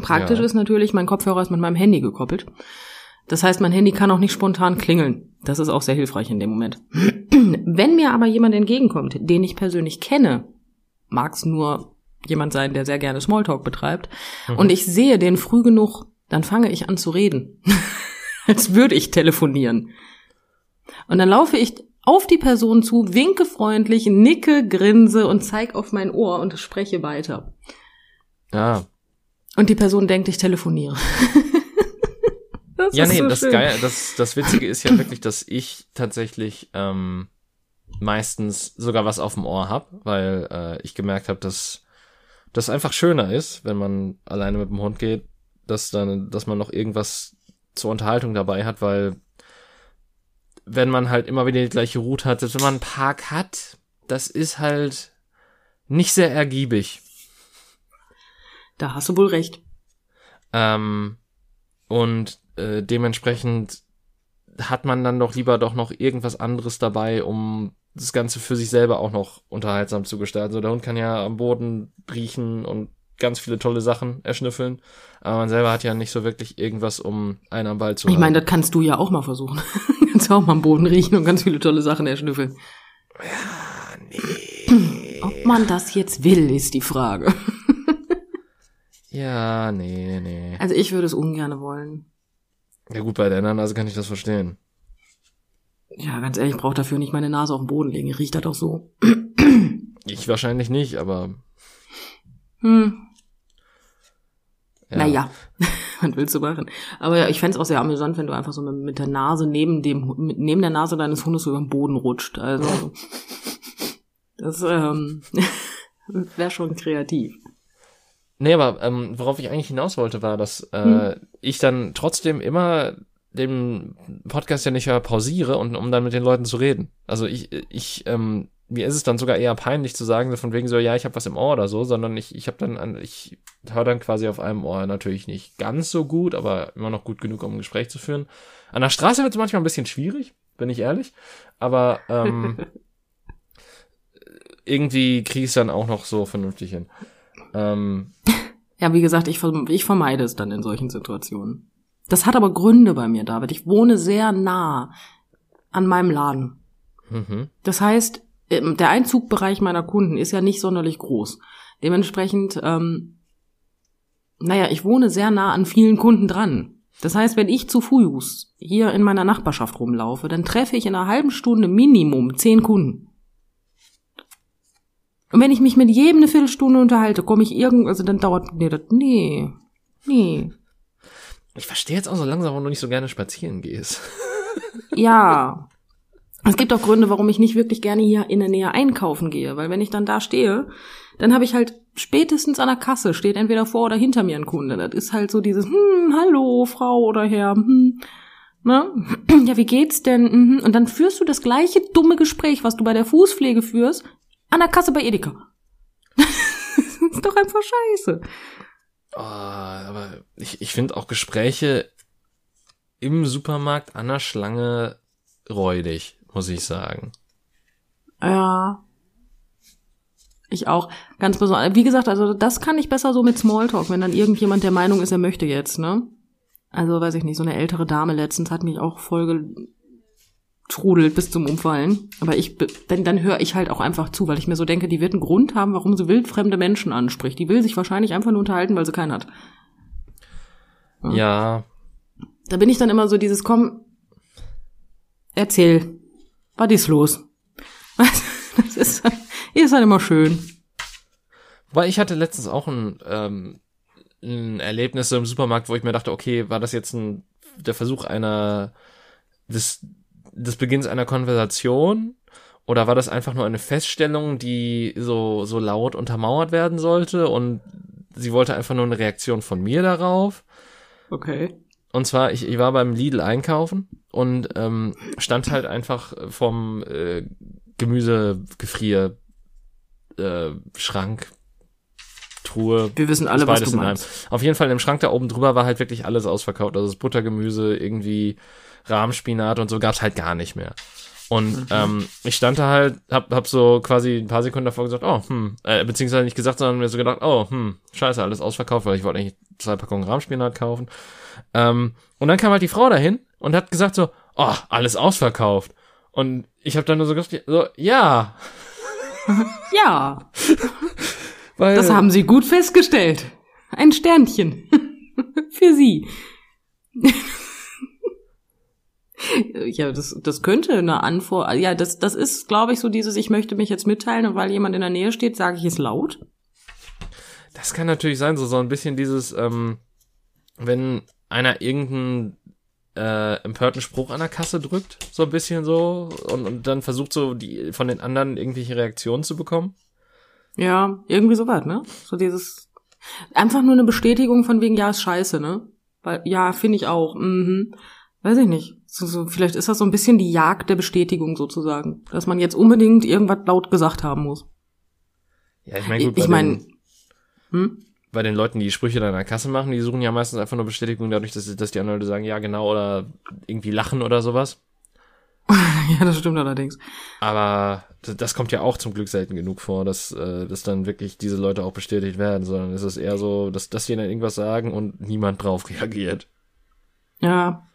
Praktisch ja. ist natürlich, mein Kopfhörer ist mit meinem Handy gekoppelt. Das heißt, mein Handy kann auch nicht spontan klingeln. Das ist auch sehr hilfreich in dem Moment. Wenn mir aber jemand entgegenkommt, den ich persönlich kenne, mag es nur jemand sein, der sehr gerne Smalltalk betreibt, mhm. und ich sehe den früh genug, dann fange ich an zu reden. Als würde ich telefonieren. Und dann laufe ich auf die Person zu, winke freundlich, nicke, grinse und zeig auf mein Ohr und spreche weiter. Ah. Und die Person denkt, ich telefoniere. das ja, nee, so das, Geil, das, das Witzige ist ja wirklich, dass ich tatsächlich ähm, meistens sogar was auf dem Ohr hab, weil äh, ich gemerkt habe, dass das einfach schöner ist, wenn man alleine mit dem Hund geht, dass dann, dass man noch irgendwas zur Unterhaltung dabei hat, weil wenn man halt immer wieder die gleiche Route hat, selbst wenn man einen Park hat, das ist halt nicht sehr ergiebig. Da hast du wohl recht. Ähm, und äh, dementsprechend hat man dann doch lieber doch noch irgendwas anderes dabei, um das Ganze für sich selber auch noch unterhaltsam zu gestalten. So, der Hund kann ja am Boden riechen und ganz viele tolle Sachen erschnüffeln. Aber man selber hat ja nicht so wirklich irgendwas, um einen am Ball zu Ich meine, das kannst du ja auch mal versuchen. kannst auch mal am Boden riechen und ganz viele tolle Sachen erschnüffeln. Ja, nee. Ob man das jetzt will, ist die Frage. ja, nee, nee. Also ich würde es ungern wollen. Ja gut, bei der Nase kann ich das verstehen. Ja, ganz ehrlich, ich brauche dafür nicht meine Nase auf den Boden legen. Riecht das doch so. ich wahrscheinlich nicht, aber. Hm. Ja. Naja, was willst du machen? Aber ja, ich fände auch sehr amüsant, wenn du einfach so mit der Nase neben dem, neben der Nase deines Hundes über den Boden rutscht. Also das ähm, wäre schon kreativ. Nee, aber ähm, worauf ich eigentlich hinaus wollte, war, dass äh, hm. ich dann trotzdem immer den Podcast ja nicht pausiere und um dann mit den Leuten zu reden. Also ich, ich ähm, mir ist es dann sogar eher peinlich zu sagen, so von wegen so, ja, ich habe was im Ohr oder so, sondern ich, ich habe dann, an, ich höre dann quasi auf einem Ohr natürlich nicht ganz so gut, aber immer noch gut genug, um ein Gespräch zu führen. An der Straße wird es manchmal ein bisschen schwierig, bin ich ehrlich, aber ähm, irgendwie kriege ich es dann auch noch so vernünftig hin. Ähm, ja, wie gesagt, ich, ich vermeide es dann in solchen Situationen. Das hat aber Gründe bei mir, David. Ich wohne sehr nah an meinem Laden. Mhm. Das heißt, der Einzugbereich meiner Kunden ist ja nicht sonderlich groß. Dementsprechend, ähm, naja, ich wohne sehr nah an vielen Kunden dran. Das heißt, wenn ich zu Fuß hier in meiner Nachbarschaft rumlaufe, dann treffe ich in einer halben Stunde Minimum zehn Kunden. Und wenn ich mich mit jedem eine Viertelstunde unterhalte, komme ich irgend, also dann dauert, nee, das, nee, nee. Ich verstehe jetzt auch so langsam, warum du nicht so gerne spazieren gehst. ja, es gibt auch Gründe, warum ich nicht wirklich gerne hier in der Nähe einkaufen gehe, weil wenn ich dann da stehe, dann habe ich halt spätestens an der Kasse steht entweder vor oder hinter mir ein Kunde. Das ist halt so dieses, hm, hallo, Frau oder Herr, hm, ne? Ja, wie geht's denn? Mhm. Und dann führst du das gleiche dumme Gespräch, was du bei der Fußpflege führst, an der Kasse bei Edeka. ist doch einfach scheiße. Oh, aber ich, ich finde auch Gespräche im Supermarkt an der Schlange räudig, muss ich sagen. Ja. Ich auch. Ganz besonders. Wie gesagt, also das kann ich besser so mit Smalltalk, wenn dann irgendjemand der Meinung ist, er möchte jetzt, ne? Also, weiß ich nicht, so eine ältere Dame letztens hat mich auch voll getrudelt bis zum Umfallen. Aber ich, wenn, dann höre ich halt auch einfach zu, weil ich mir so denke, die wird einen Grund haben, warum sie wildfremde Menschen anspricht. Die will sich wahrscheinlich einfach nur unterhalten, weil sie keinen hat. Ja. ja. Da bin ich dann immer so dieses, komm, erzähl, was ist los? Das ist, ist halt immer schön. Weil ich hatte letztens auch ein, ähm, ein Erlebnis im Supermarkt, wo ich mir dachte, okay, war das jetzt ein, der Versuch einer, des, des Beginns einer Konversation? Oder war das einfach nur eine Feststellung, die so, so laut untermauert werden sollte und sie wollte einfach nur eine Reaktion von mir darauf? Okay. Und zwar, ich, ich war beim Lidl einkaufen und ähm, stand halt einfach vom äh, Gemüsegefrier äh, Schrank Truhe. Wir wissen alle, was du meinst. Auf jeden Fall im Schrank da oben drüber war halt wirklich alles ausverkauft. Also das Buttergemüse, irgendwie Rahmspinat und so gab's halt gar nicht mehr. Und mhm. ähm, ich stand da halt, hab, hab so quasi ein paar Sekunden davor gesagt, oh, hm, äh, beziehungsweise nicht gesagt, sondern mir so gedacht, oh, hm, scheiße, alles ausverkauft, weil ich wollte eigentlich zwei Packungen Rahmspinat kaufen. Ähm, und dann kam halt die Frau dahin und hat gesagt so, oh, alles ausverkauft. Und ich habe dann nur so gesagt, so, ja. ja. Weil, das haben Sie gut festgestellt. Ein Sternchen. Für Sie. ja, das, das könnte eine Antwort. Ja, das, das ist, glaube ich, so dieses, ich möchte mich jetzt mitteilen und weil jemand in der Nähe steht, sage ich es laut. Das kann natürlich sein, so, so ein bisschen dieses, ähm, wenn einer irgendeinen äh, empörten Spruch an der Kasse drückt, so ein bisschen so, und, und dann versucht so die von den anderen irgendwelche Reaktionen zu bekommen. Ja, irgendwie so was, ne? So dieses einfach nur eine Bestätigung von wegen, ja, ist scheiße, ne? Weil, ja, finde ich auch. Mhm. Weiß ich nicht. So, so, vielleicht ist das so ein bisschen die Jagd der Bestätigung sozusagen, dass man jetzt unbedingt irgendwas laut gesagt haben muss. Ja, ich meine, gut, ich meine, hm? bei den Leuten, die Sprüche dann an der Kasse machen, die suchen ja meistens einfach nur Bestätigung dadurch, dass, dass die anderen Leute sagen, ja, genau, oder irgendwie lachen oder sowas. ja, das stimmt allerdings. Aber das kommt ja auch zum Glück selten genug vor, dass, äh, dass dann wirklich diese Leute auch bestätigt werden, sondern es ist eher so, dass, dass die dann irgendwas sagen und niemand drauf reagiert. Ja.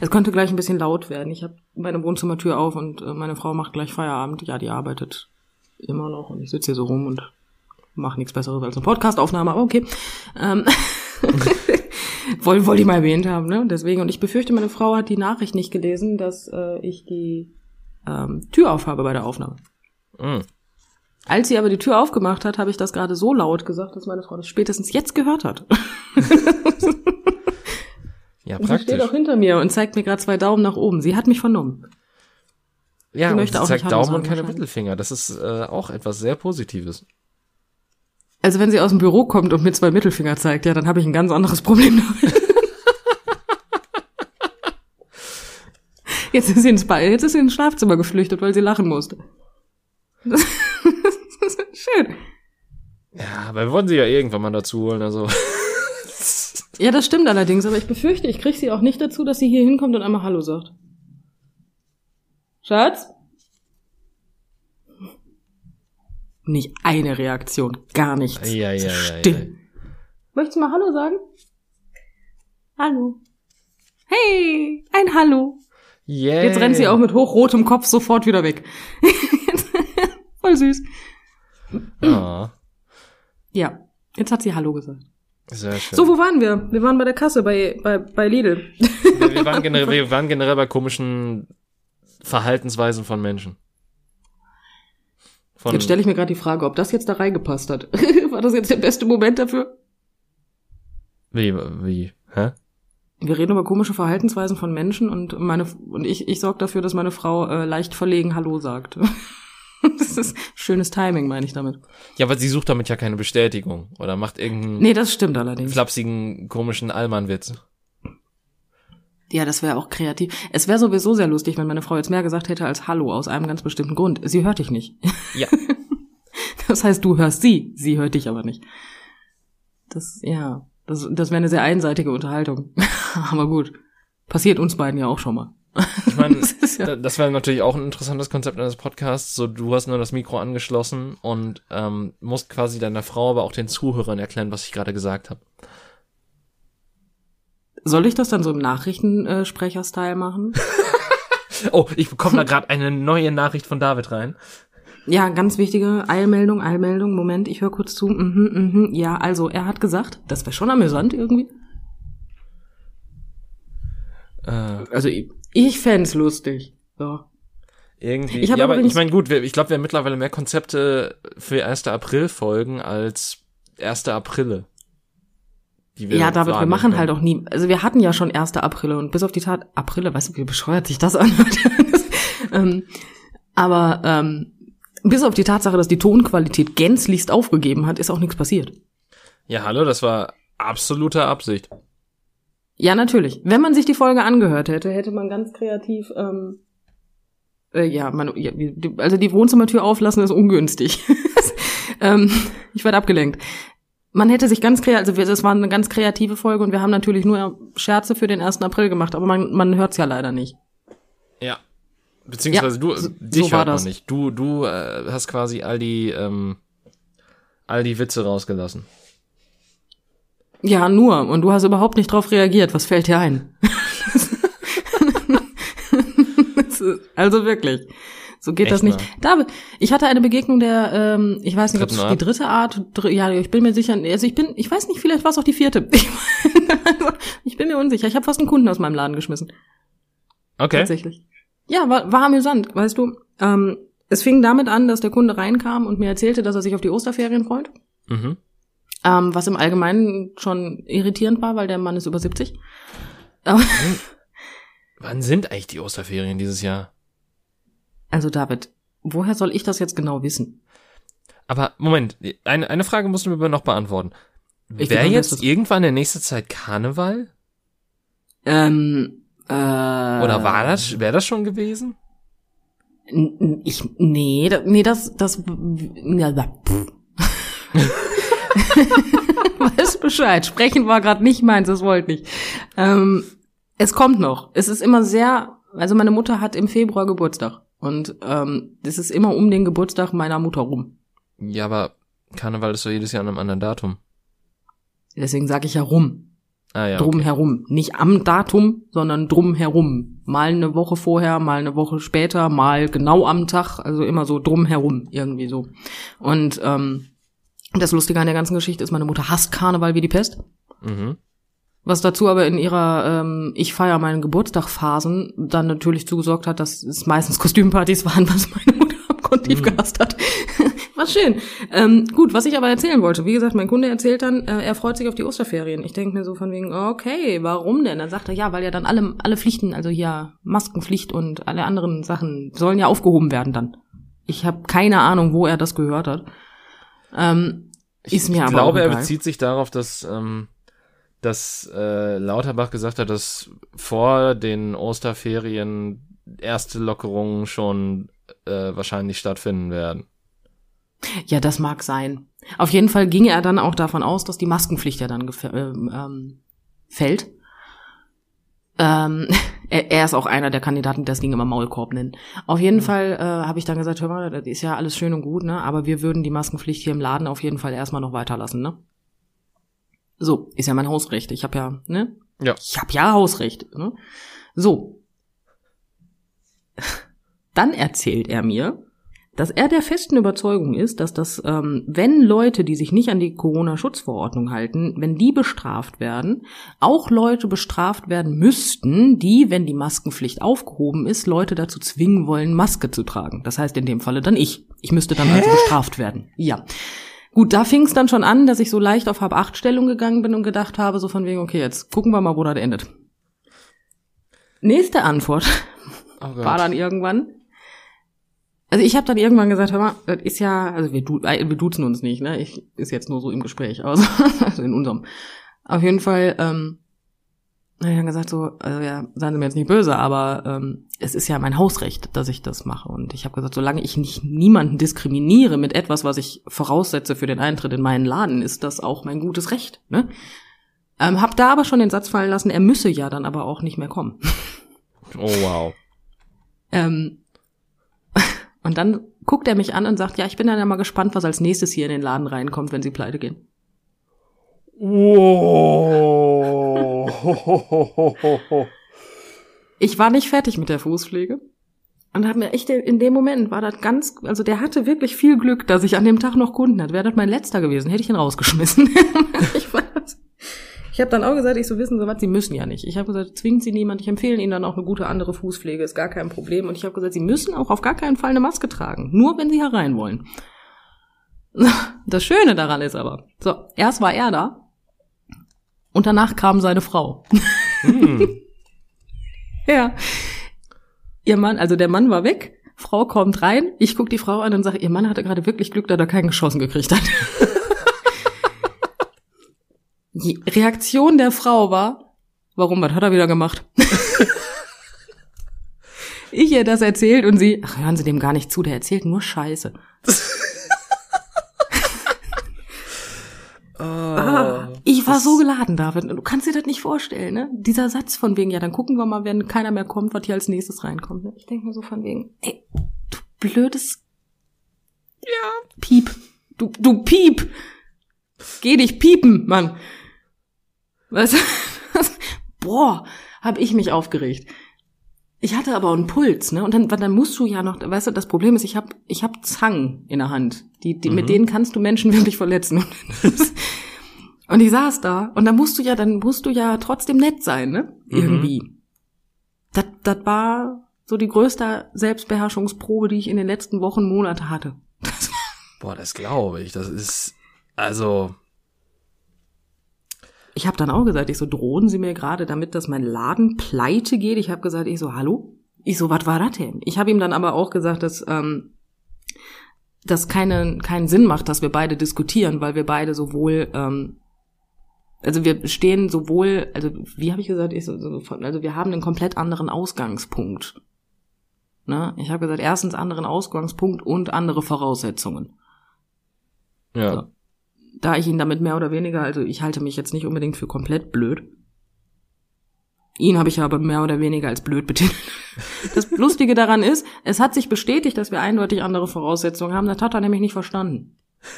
Es könnte gleich ein bisschen laut werden. Ich habe meine Wohnzimmertür auf und äh, meine Frau macht gleich Feierabend. Ja, die arbeitet immer noch und ich sitze hier so rum und mache nichts Besseres als eine Podcastaufnahme, aber okay. Ähm wollte wollt ich mal erwähnt haben, ne? Deswegen. Und ich befürchte, meine Frau hat die Nachricht nicht gelesen, dass äh, ich die ähm, Tür aufhabe bei der Aufnahme. Mm. Als sie aber die Tür aufgemacht hat, habe ich das gerade so laut gesagt, dass meine Frau das spätestens jetzt gehört hat. ja, praktisch. Und sie steht auch hinter mir und zeigt mir gerade zwei Daumen nach oben. Sie hat mich vernommen. Ja, sie möchte und sie zeigt Daumen und keine Mittelfinger. Das ist äh, auch etwas sehr Positives. Also wenn sie aus dem Büro kommt und mir zwei Mittelfinger zeigt, ja, dann habe ich ein ganz anderes Problem damit. Jetzt ist sie ins ba jetzt ist sie ins Schlafzimmer geflüchtet, weil sie lachen musste. Schön. Ja, aber wir wollen sie ja irgendwann mal dazu holen, also. Ja, das stimmt allerdings, aber ich befürchte, ich kriege sie auch nicht dazu, dass sie hier hinkommt und einmal Hallo sagt. Schatz? Nicht eine Reaktion, gar nichts. Ja, ja, Still. Ja, ja. Möchtest du mal Hallo sagen? Hallo. Hey, ein Hallo. Yeah. Jetzt rennt sie auch mit hochrotem Kopf sofort wieder weg. Voll süß. Oh. Ja, jetzt hat sie Hallo gesagt. Sehr schön. So, wo waren wir? Wir waren bei der Kasse, bei, bei, bei Lidl. Wir, wir, waren generell, wir waren generell bei komischen Verhaltensweisen von Menschen. Von jetzt stelle ich mir gerade die Frage, ob das jetzt da reingepasst hat. War das jetzt der beste Moment dafür? Wie, wie, hä? Wir reden über komische Verhaltensweisen von Menschen und meine und ich ich sorge dafür, dass meine Frau äh, leicht verlegen Hallo sagt. das ist schönes Timing, meine ich damit. Ja, aber sie sucht damit ja keine Bestätigung oder macht irgendeinen Nee, das stimmt allerdings. flapsigen, komischen Allmann-Witz. Ja, das wäre auch kreativ. Es wäre sowieso sehr lustig, wenn meine Frau jetzt mehr gesagt hätte als Hallo aus einem ganz bestimmten Grund. Sie hört dich nicht. Ja. Das heißt, du hörst sie, sie hört dich aber nicht. Das, ja, das, das wäre eine sehr einseitige Unterhaltung. aber gut, passiert uns beiden ja auch schon mal. Ich meine, Das ja- da- das wäre natürlich auch ein interessantes Konzept eines Podcasts. So, du hast nur das Mikro angeschlossen und ähm, musst quasi deiner Frau, aber auch den Zuhörern erklären, was ich gerade gesagt habe. Soll ich das dann so im Nachrichtensprecher-Style machen? Oh, ich bekomme da gerade eine neue Nachricht von David rein. Ja, ganz wichtige Eilmeldung, Eilmeldung. Moment, ich höre kurz zu. Mhm, mhm. Ja, also er hat gesagt, das wäre schon amüsant irgendwie. Äh, Also ich, ich fänd's lustig. So. irgendwie. Ich ja, aber ich meine, gut, wir, ich glaube, wir haben mittlerweile mehr Konzepte für 1. April-Folgen als 1. Aprille. die Ja, David, wir machen können. halt auch nie, also wir hatten ja schon 1. April und bis auf die Tat, April, weißt du, wie bescheuert sich das anhört? ähm, aber ähm, bis auf die Tatsache, dass die Tonqualität gänzlichst aufgegeben hat, ist auch nichts passiert. Ja, hallo, das war absolute Absicht. Ja, natürlich. Wenn man sich die Folge angehört hätte, hätte man ganz kreativ, ähm, äh, ja, man, ja, also die Wohnzimmertür auflassen ist ungünstig. ähm, ich werde abgelenkt. Man hätte sich ganz kreativ, also das war eine ganz kreative Folge und wir haben natürlich nur Scherze für den 1. April gemacht, aber man, man hört's ja leider nicht. Ja. Beziehungsweise Ja, du, so- dich so hört man das. nicht. Du, du äh, hast quasi all die, ähm, all die Witze rausgelassen. Ja, nur. Und du hast überhaupt nicht drauf reagiert. Was fällt dir ein? Also wirklich. So geht Echt das nicht. David, ich hatte eine Begegnung der, ähm, ich weiß nicht, ob es die dritte Art, dr ja, ich bin mir sicher, also ich bin, ich weiß nicht, vielleicht war es auch die vierte. Ich, ich bin mir unsicher. Ich habe fast einen Kunden aus meinem Laden geschmissen. Okay. Tatsächlich. Ja, war, war amüsant, weißt du. Ähm, es fing damit an, dass der Kunde reinkam und mir erzählte, dass er sich auf die Osterferien freut. Mhm. Ähm, was im Allgemeinen schon irritierend war, weil der Mann ist über 70. Aber, Wann sind eigentlich die Osterferien dieses Jahr? also David, woher soll ich das jetzt genau wissen? Aber Moment, eine, eine Frage musst du mir noch beantworten. Wäre jetzt irgendwann in nächster Zeit Karneval? Ähm, äh, Oder war das, wäre das schon gewesen? Ich, nee, nee, das, das, ja, da. Weiß Bescheid. Sprechen war gerade nicht meins, das wollte nicht. Ähm, es kommt noch. Es ist immer sehr, also meine Mutter hat im Februar Geburtstag. Und ähm, das ist immer um den Geburtstag meiner Mutter rum. Ja, aber Karneval ist doch jedes Jahr an einem anderen Datum. Deswegen sage ich ja rum. Ah ja. drum okay. herum. Nicht am Datum, sondern drum herum. Mal eine Woche vorher, mal eine Woche später, mal genau am Tag, also immer so drum herum, irgendwie so. Und ähm, das Lustige an der ganzen Geschichte ist, meine Mutter hasst Karneval wie die Pest. Mhm. Was dazu aber in ihrer ähm, Ich feier meinen Geburtstag Phasen dann natürlich zugesorgt hat, dass es meistens Kostümpartys waren, was meine Mutter abgrundtief Mhm. gehasst hat. War schön. Ähm, gut, was ich aber erzählen wollte, wie gesagt, mein Kunde erzählt dann, äh, er freut sich auf die Osterferien. Ich denke mir so von wegen, okay, warum denn? Dann sagt er, ja, weil ja dann alle, alle Pflichten, also hier Maskenpflicht und alle anderen Sachen sollen ja aufgehoben werden dann. Ich habe keine Ahnung, wo er das gehört hat. Ähm, ist mir ich aber glaube, er bezieht sich darauf, dass, ähm, dass äh, Lauterbach gesagt hat, dass vor den Osterferien erste Lockerungen schon äh, wahrscheinlich stattfinden werden. Ja, das mag sein. Auf jeden Fall ging er dann auch davon aus, dass die Maskenpflicht ja dann ähm, ähm, fällt. Ähm, er, er ist auch einer der Kandidaten, die das Ding immer Maulkorb nennen. Auf jeden Fall äh, habe ich dann gesagt, hör mal, das ist ja alles schön und gut, ne? Aber wir würden die Maskenpflicht hier im Laden auf jeden Fall erstmal noch weiterlassen, ne? So, ist ja mein Hausrecht. Ich habe ja, ne? Ja. Ich habe ja Hausrecht, ne? So. Dann erzählt er mir, dass er der festen Überzeugung ist, dass das, ähm, wenn Leute, die sich nicht an die Corona-Schutzverordnung halten, wenn die bestraft werden, auch Leute bestraft werden müssten, die, wenn die Maskenpflicht aufgehoben ist, Leute dazu zwingen wollen, Maske zu tragen. Das heißt in dem Falle dann ich. Ich müsste dann also bestraft werden. Ja. Gut, da fing es dann schon an, dass ich so leicht auf Hab-Acht-Stellung gegangen bin und gedacht habe, so von wegen, okay, jetzt gucken wir mal, wo das endet. Nächste Antwort Oh war dann irgendwann, Also ich habe dann irgendwann gesagt, hör mal, das ist ja, also wir, du, äh, wir duzen uns nicht, ne? Ich ist jetzt nur so im Gespräch, also, also in unserem. Auf jeden Fall, ähm, habe ich dann gesagt so, also ja, seien Sie mir jetzt nicht böse, aber ähm, es ist ja mein Hausrecht, dass ich das mache. Und ich habe gesagt, solange ich nicht niemanden diskriminiere mit etwas, was ich voraussetze für den Eintritt in meinen Laden, ist das auch mein gutes Recht. Ne? Ähm, hab da aber schon den Satz fallen lassen, er müsse ja dann aber auch nicht mehr kommen. Oh wow. ähm, und dann guckt er mich an und sagt, ja, ich bin dann ja mal gespannt, was als nächstes hier in den Laden reinkommt, wenn sie pleite gehen. Wow. Ich war nicht fertig mit der Fußpflege. Und hab mir echt, in dem Moment war das ganz, also der hatte wirklich viel Glück, dass ich an dem Tag noch Kunden hatte. Wäre das mein letzter gewesen, hätte ich ihn rausgeschmissen. ich weiß. Ich habe dann auch gesagt, ich so wissen Sie was, Sie müssen ja nicht. Ich habe gesagt, zwingt Sie niemand. Ich empfehle Ihnen dann auch eine gute andere Fußpflege, ist gar kein Problem. Und ich habe gesagt, Sie müssen auch auf gar keinen Fall eine Maske tragen, nur wenn Sie herein wollen. Das Schöne daran ist aber, so, erst war er da und danach kam seine Frau. Hm. ja. Ihr Mann, also der Mann war weg, Frau kommt rein, ich guck die Frau an und sage, ihr Mann hatte gerade wirklich Glück, dass er keinen geschossen gekriegt hat. Die Reaktion der Frau war, warum, was hat er wieder gemacht? ich ihr das erzählt und sie, ach, hören Sie dem gar nicht zu, der erzählt nur Scheiße. Ah, ich war so geladen, David. Du kannst dir das nicht vorstellen, ne? Dieser Satz von wegen, ja, dann gucken wir mal, wenn keiner mehr kommt, was hier als nächstes reinkommt. ne? Ich denke mir so von wegen, ey, du blödes Ja. Piep. Du, du Piep. Geh dich piepen, Mann. Weißt du? Boah, hab ich mich aufgeregt. Ich hatte aber einen Puls, ne? Und dann, dann musst du ja noch, weißt du, das Problem ist, ich habe ich hab Zangen in der Hand. Die, die, Mhm. Mit denen kannst du Menschen wirklich verletzen. Und ich saß da und dann musst du ja, dann musst du ja trotzdem nett sein, ne? Mhm. Irgendwie. Das, das war so die größte Selbstbeherrschungsprobe, die ich in den letzten Wochen, Monate hatte. Boah, das glaube ich. Das ist, also, Ich habe dann auch gesagt, ich so, drohen Sie mir gerade damit, dass mein Laden pleite geht? Ich habe gesagt, ich so, hallo? Ich so, was war das denn? Ich habe ihm dann aber auch gesagt, dass ähm, das keine, keinen Sinn macht, dass wir beide diskutieren, weil wir beide sowohl, ähm, also wir stehen sowohl, also wie habe ich gesagt, ich so, also wir haben einen komplett anderen Ausgangspunkt. Ne? Ich habe gesagt, erstens anderen Ausgangspunkt und andere Voraussetzungen ja. So. Da ich ihn damit mehr oder weniger, also ich halte mich jetzt nicht unbedingt für komplett blöd. Ihn habe ich aber mehr oder weniger als blöd betitelt. Das Lustige daran ist, es hat sich bestätigt, dass wir eindeutig andere Voraussetzungen haben. Das hat er nämlich nicht verstanden.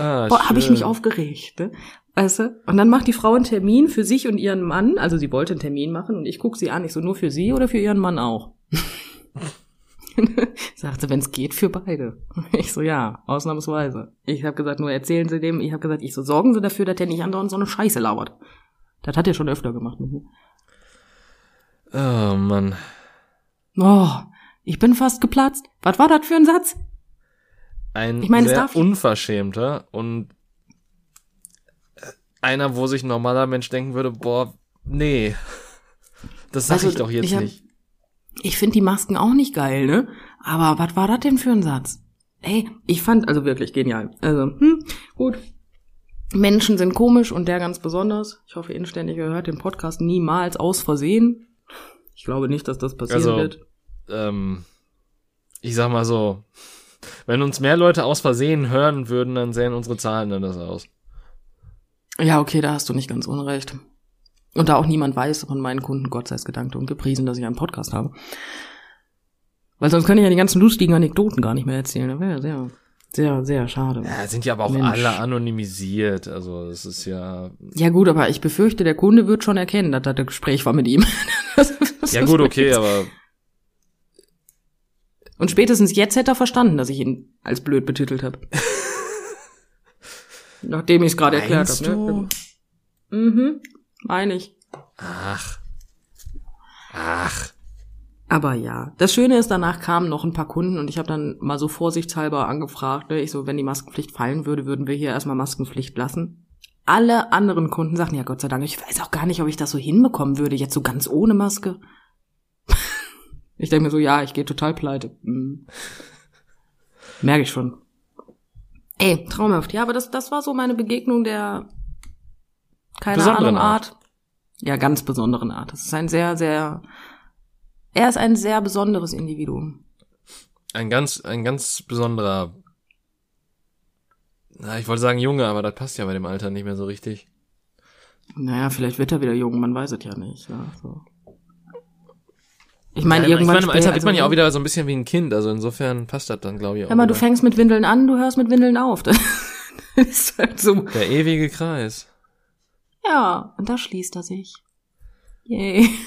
Ah, Boah, habe ich mich aufgeregt, ne? Weißt du? Und dann macht die Frau einen Termin für sich und ihren Mann. Also sie wollte einen Termin machen und ich guck sie an. Ich so, nur für sie oder für ihren Mann auch? Sagte, wenn es geht, für beide. Ich so, ja, ausnahmsweise. Ich habe gesagt, nur erzählen Sie dem. Ich habe gesagt, ich so, sorgen Sie dafür, dass der nicht andauernd so eine Scheiße labert. Das hat er schon öfter gemacht mit mir. Oh Mann. Oh, ich bin fast geplatzt. Was war das für ein Satz? Ein Ich meine, es sehr unverschämter und äh, einer, wo sich ein normaler Mensch denken würde, boah, nee. Das sag Also, ich doch jetzt ich hab- nicht. Ich finde die Masken auch nicht geil, ne? Aber was war das denn für ein Satz? Ey, ich fand, also wirklich genial. Also, hm, gut. Menschen sind komisch und der ganz besonders. Ich hoffe inständig, ihr hört den Podcast niemals aus Versehen. Ich glaube nicht, dass das passieren Also, wird. Ähm, ich sag mal so, wenn uns mehr Leute aus Versehen hören würden, dann sähen unsere Zahlen anders aus. Ja, okay, da hast du nicht ganz unrecht. Und da auch niemand weiß von meinen Kunden, Gott sei es gedankt und gepriesen, dass ich einen Podcast habe. Weil sonst könnte ich ja die ganzen lustigen Anekdoten gar nicht mehr erzählen. Das wäre ja sehr, sehr, sehr schade. Ja, sind ja aber auch Mensch. alle anonymisiert. Also es ist ja. Ja gut, aber ich befürchte, der Kunde wird schon erkennen, dass das ein Gespräch war mit ihm. Das- das Ja gut, okay, jetzt- aber Und spätestens jetzt hätte er verstanden, dass ich ihn als blöd betitelt habe. Nachdem ich es gerade erklärt habe. Ne? Mhm, meine ich. ach. Ach. Aber ja, das Schöne ist, danach kamen noch ein paar Kunden und ich habe dann mal so vorsichtshalber angefragt, ne? ich so, wenn die Maskenpflicht fallen würde, würden wir hier erstmal Maskenpflicht lassen. Alle anderen Kunden sagten, ja Gott sei Dank, ich weiß auch gar nicht, ob ich das so hinbekommen würde, jetzt so ganz ohne Maske. Ich denke mir so, ja, ich gehe total pleite. Hm. Merke ich schon. Ey, traumhaft. Ja, aber das, das war so meine Begegnung der, keine Besonderen Ahnung, Art. Ja, ganz besonderen Art. Das ist ein sehr, sehr, er ist ein sehr besonderes Individuum. Ein ganz, ein ganz besonderer, na, ich wollte sagen Junge, aber das passt ja bei dem Alter nicht mehr so richtig. Naja, vielleicht wird er wieder jung, man weiß es ja nicht. Ja, so. Ich meine, Ja, irgendwann. ich meine, im Alter wird man ja auch also- wieder so ein bisschen wie ein Kind, also insofern passt das dann, glaube ich, auch. Hör mal, du fängst mit Windeln an, du hörst mit Windeln auf. Das ist halt so. Der ewige Kreis. Ja, und da schließt er sich. Yay.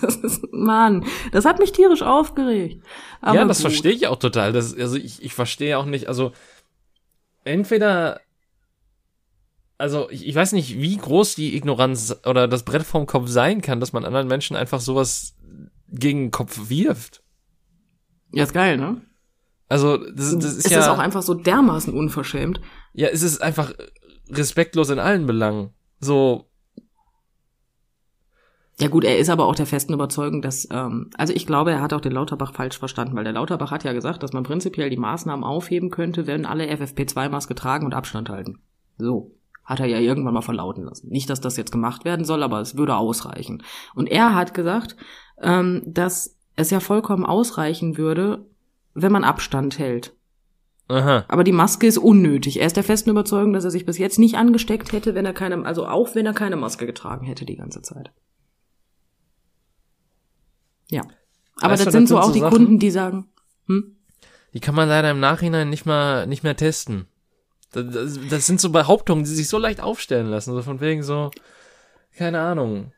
Das ist, Mann, das hat mich tierisch aufgeregt. Aber ja, das gut. verstehe ich auch total. Das, also ich, ich verstehe auch nicht, also entweder, also ich, ich weiß nicht, wie groß die Ignoranz oder das Brett vom Kopf sein kann, dass man anderen Menschen einfach sowas gegen den Kopf wirft. Ja, ist geil, ne? Also das, das ist es ja, ist auch einfach so dermaßen unverschämt. ja, es ist einfach respektlos in allen Belangen. So, Ja gut, er ist aber auch der festen Überzeugung, dass, ähm, also ich glaube, er hat auch den Lauterbach falsch verstanden, weil der Lauterbach hat ja gesagt, dass man prinzipiell die Maßnahmen aufheben könnte, wenn alle FFP2-Maske tragen und Abstand halten. So. Hat er ja irgendwann mal verlauten lassen. Nicht, dass das jetzt gemacht werden soll, aber es würde ausreichen. Und er hat gesagt, ähm, dass es ja vollkommen ausreichen würde, wenn man Abstand hält. Aha. Aber die Maske ist unnötig. Er ist der festen Überzeugung, dass er sich bis jetzt nicht angesteckt hätte, wenn er keine, also auch wenn er keine Maske getragen hätte die ganze Zeit. Ja. Aber Weißt das du, sind das so auch so die Sachen- Kunden, die sagen, hm? Die kann man leider im Nachhinein nicht mal nicht mehr testen. Das, das, das sind so Behauptungen, die sich so leicht aufstellen lassen, so von wegen so, keine Ahnung.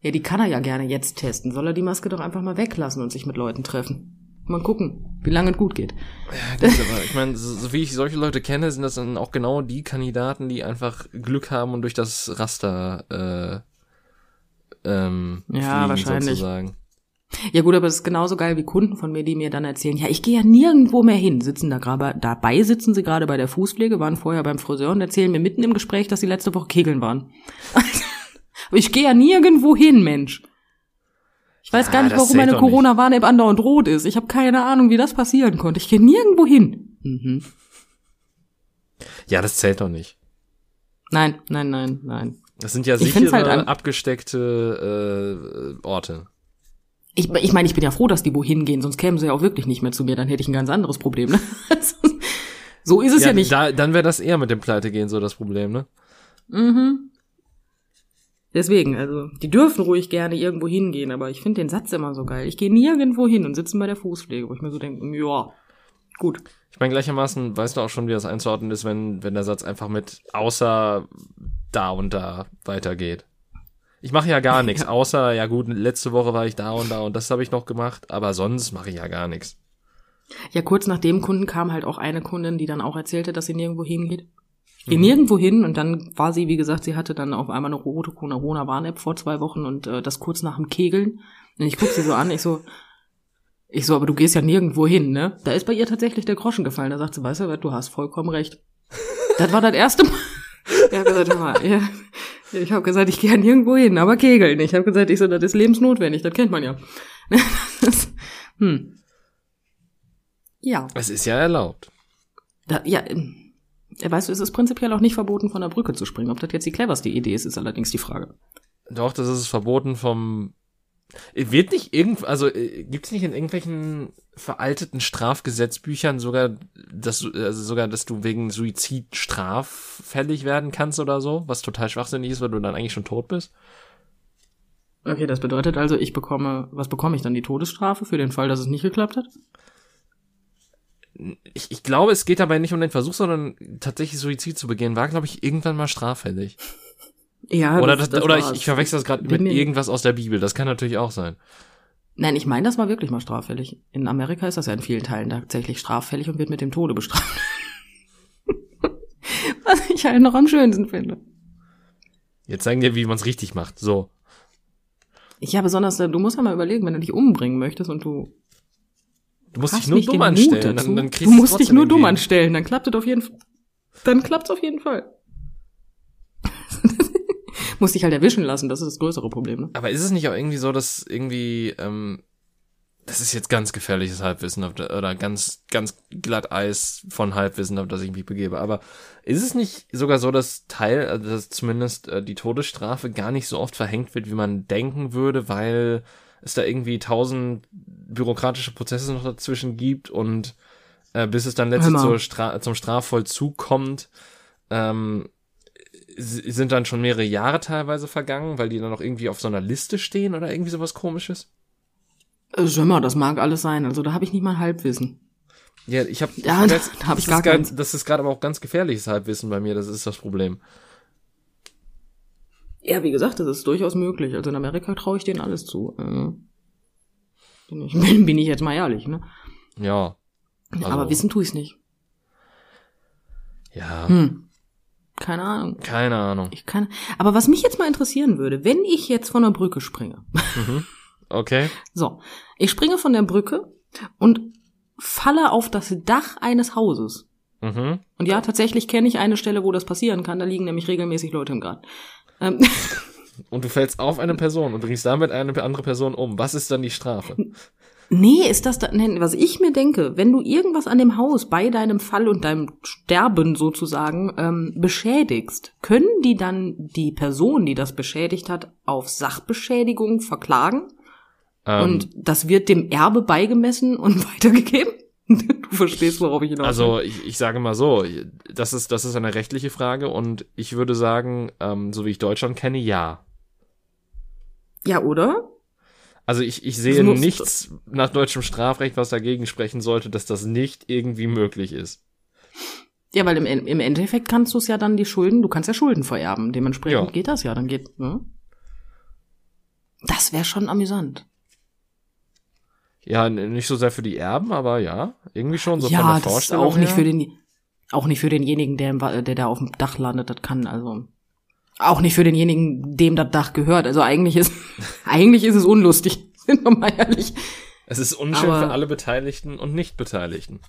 Ja, die kann er ja gerne jetzt testen. Soll er die Maske doch einfach mal weglassen und sich mit Leuten treffen? Mal gucken, wie lange es gut geht. Ja, gut, aber ich meine, so, so wie ich solche Leute kenne, sind das dann auch genau die Kandidaten, die einfach Glück haben und durch das Raster äh, ähm, Ja, wahrscheinlich. sozusagen. Ja gut, aber es ist genauso geil wie Kunden von mir, die mir dann erzählen, ja, ich gehe ja nirgendwo mehr hin. Sitzen da gerade, dabei sitzen sie gerade bei der Fußpflege, waren vorher beim Friseur und erzählen mir mitten im Gespräch, dass sie letzte Woche kegeln waren. ich gehe ja nirgendwo hin, Mensch. Ich weiß Ja, gar nicht, warum meine. Corona-Warn-App andauernd rot ist. Ich habe keine Ahnung, wie das passieren konnte. Ich gehe nirgendwo hin. Mhm. Ja, das zählt doch nicht. Nein, nein, nein, nein. Das sind ja find's sichere, halt abgesteckte äh, Orte. Ich, ich meine, ich bin ja froh, dass die wohin gehen, sonst kämen sie ja auch wirklich nicht mehr zu mir. Dann hätte ich ein ganz anderes Problem. Ne? so ist es ja, nicht. Da, dann wäre das eher mit dem Pleitegehen so das Problem, ne? Mhm. Deswegen, also, die dürfen ruhig gerne irgendwo hingehen, aber ich finde den Satz immer so geil. Ich gehe nirgendwo hin und sitze bei der Fußpflege, wo ich mir so denke, ja, gut. Ich meine, gleichermaßen weißt du auch schon, wie das einzuordnen ist, wenn, wenn der Satz einfach mit außer da und da weitergeht. Ich mache ja gar nichts, außer, ja gut, letzte Woche war ich da und da und das habe ich noch gemacht, aber sonst mache ich ja gar nichts. Ja, kurz nach dem Kunden kam halt auch eine Kundin, die dann auch erzählte, dass sie nirgendwo hingeht. Ich gehe nirgendwo hin und dann war sie, wie gesagt, sie hatte dann auf einmal eine rote Corona-Warn-App vor zwei Wochen und äh, das kurz nach dem Kegeln. Und ich guck sie so an, ich so, ich so, aber du gehst ja nirgendwo hin, ne? Da ist bei ihr tatsächlich der Groschen gefallen. Da sagt sie, weißt du was, du hast vollkommen recht. das war das erste Mal. Ich habe gesagt, mal, ja, ich habe gesagt, ich gehe ja nirgendwo hin, aber kegeln. Ich habe gesagt, ich so, das ist lebensnotwendig, das kennt man ja. Das, hm. Ja. Es ist ja erlaubt. Da, ja, weißt du, es ist prinzipiell auch nicht verboten, von der Brücke zu springen. Ob das jetzt die cleverste Idee ist, ist allerdings die Frage. Doch, das ist verboten vom. Wird nicht irgend, also gibt es nicht in irgendwelchen veralteten Strafgesetzbüchern sogar, dass du, also sogar, dass du wegen Suizid straffällig werden kannst oder so, was total schwachsinnig ist, weil du dann eigentlich schon tot bist? Okay, das bedeutet also, ich bekomme, was bekomme ich dann? Die Todesstrafe für den Fall, dass es nicht geklappt hat? Ich, ich glaube, es geht dabei nicht um den Versuch, sondern tatsächlich Suizid zu begehen, war, glaube ich, irgendwann mal straffällig. Ja, oder das, oder ich, war's. ich verwechsel das gerade mit mir- irgendwas aus der Bibel. Das kann natürlich auch sein. Nein, ich meine, das war wirklich mal straffällig. In Amerika ist das ja in vielen Teilen tatsächlich straffällig und wird mit dem Tode bestraft. was ich halt noch am schönsten finde. Jetzt zeigen dir, wie man es richtig macht. So. Ja, besonders, du musst ja mal überlegen, wenn du dich umbringen möchtest und du Du musst dich nur dumm anstellen. Dann, dann kriegst du musst dich nur dumm anstellen, dann klappt es auf jeden Fall. Dann klappt's auf jeden Fall. musst dich halt erwischen lassen, das ist das größere Problem. Ne? Aber ist es nicht auch irgendwie so, dass irgendwie, ähm, das ist jetzt ganz gefährliches Halbwissen oder ganz, ganz glatt Eis von Halbwissen, auf das ich mich begebe. Aber ist es nicht sogar so, dass Teil, also dass zumindest äh, die Todesstrafe gar nicht so oft verhängt wird, wie man denken würde, weil es da irgendwie tausend bürokratische Prozesse noch dazwischen gibt und äh, bis es dann letztlich zur Stra zum Strafvollzug kommt, ähm, sind dann schon mehrere Jahre teilweise vergangen, weil die dann noch irgendwie auf so einer Liste stehen oder irgendwie sowas komisches? Äh, Schimmer, das mag alles sein. Also da habe ich nicht mal Halbwissen. Ja, ich habe ja, da, da hab ich gar keins. Das ist gerade aber auch ganz gefährliches Halbwissen bei mir, das ist das Problem. Ja, wie gesagt, das ist durchaus möglich. Also in Amerika traue ich denen alles zu. Also, bin, ich, bin, ich jetzt mal ehrlich, ne? Ja. Also, aber wissen tue ich's nicht. Ja. Hm. Keine Ahnung. Keine Ahnung. Ich kann. Aber was mich jetzt mal interessieren würde, wenn ich jetzt von der Brücke springe. Mhm. Okay. So, ich springe von der Brücke und falle auf das Dach eines Hauses. Mhm. Und ja, tatsächlich kenne ich eine Stelle, wo das passieren kann. Da liegen nämlich regelmäßig Leute im Garten. Ähm. Und du fällst auf eine Person und bringst damit eine andere Person um. Was ist dann die Strafe? Nee, ist das da, nee, was ich mir denke, wenn du irgendwas an dem Haus bei deinem Fall und deinem Sterben sozusagen ähm, beschädigst, können die dann die Person, die das beschädigt hat, auf Sachbeschädigung verklagen? Ähm, und das wird dem Erbe beigemessen und weitergegeben? Du verstehst, worauf ich hinaus Also ich, ich sage mal so, das ist, das ist eine rechtliche Frage und ich würde sagen, ähm, so wie ich Deutschland kenne, ja. Ja, oder? Also ich, ich sehe nichts nach deutschem Strafrecht, was dagegen sprechen sollte, dass das nicht irgendwie möglich ist. Ja, weil im, im Endeffekt kannst du es ja dann die Schulden, du kannst ja Schulden vererben. Dementsprechend ja. geht das ja, dann geht, ne? Das wäre schon amüsant. Ja, nicht so sehr für die Erben, aber ja, irgendwie schon so ja, von der das Vorstellung ist auch nicht her. für den, auch nicht für denjenigen, der, im, der da auf dem Dach landet, das kann, also, auch nicht für denjenigen, dem das Dach gehört. Also eigentlich ist, eigentlich ist es unlustig, sind wir mal ehrlich. Es ist unschön aber, für alle Beteiligten und Nicht-Beteiligten.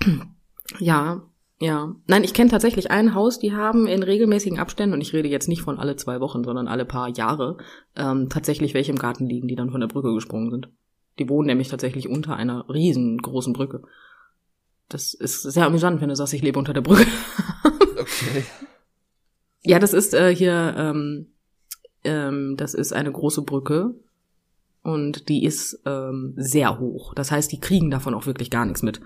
Ja, ja. Nein, ich kenne tatsächlich ein Haus, die haben in regelmäßigen Abständen, und ich rede jetzt nicht von alle zwei Wochen, sondern alle paar Jahre, ähm, tatsächlich welche im Garten liegen, die dann von der Brücke gesprungen sind. Die wohnen nämlich tatsächlich unter einer riesengroßen Brücke. Das ist sehr amüsant, wenn du sagst, ich lebe unter der Brücke. okay. Ja, das ist äh, hier, ähm, ähm, das ist eine große Brücke und die ist ähm, sehr hoch. Das heißt, die kriegen davon auch wirklich gar nichts mit.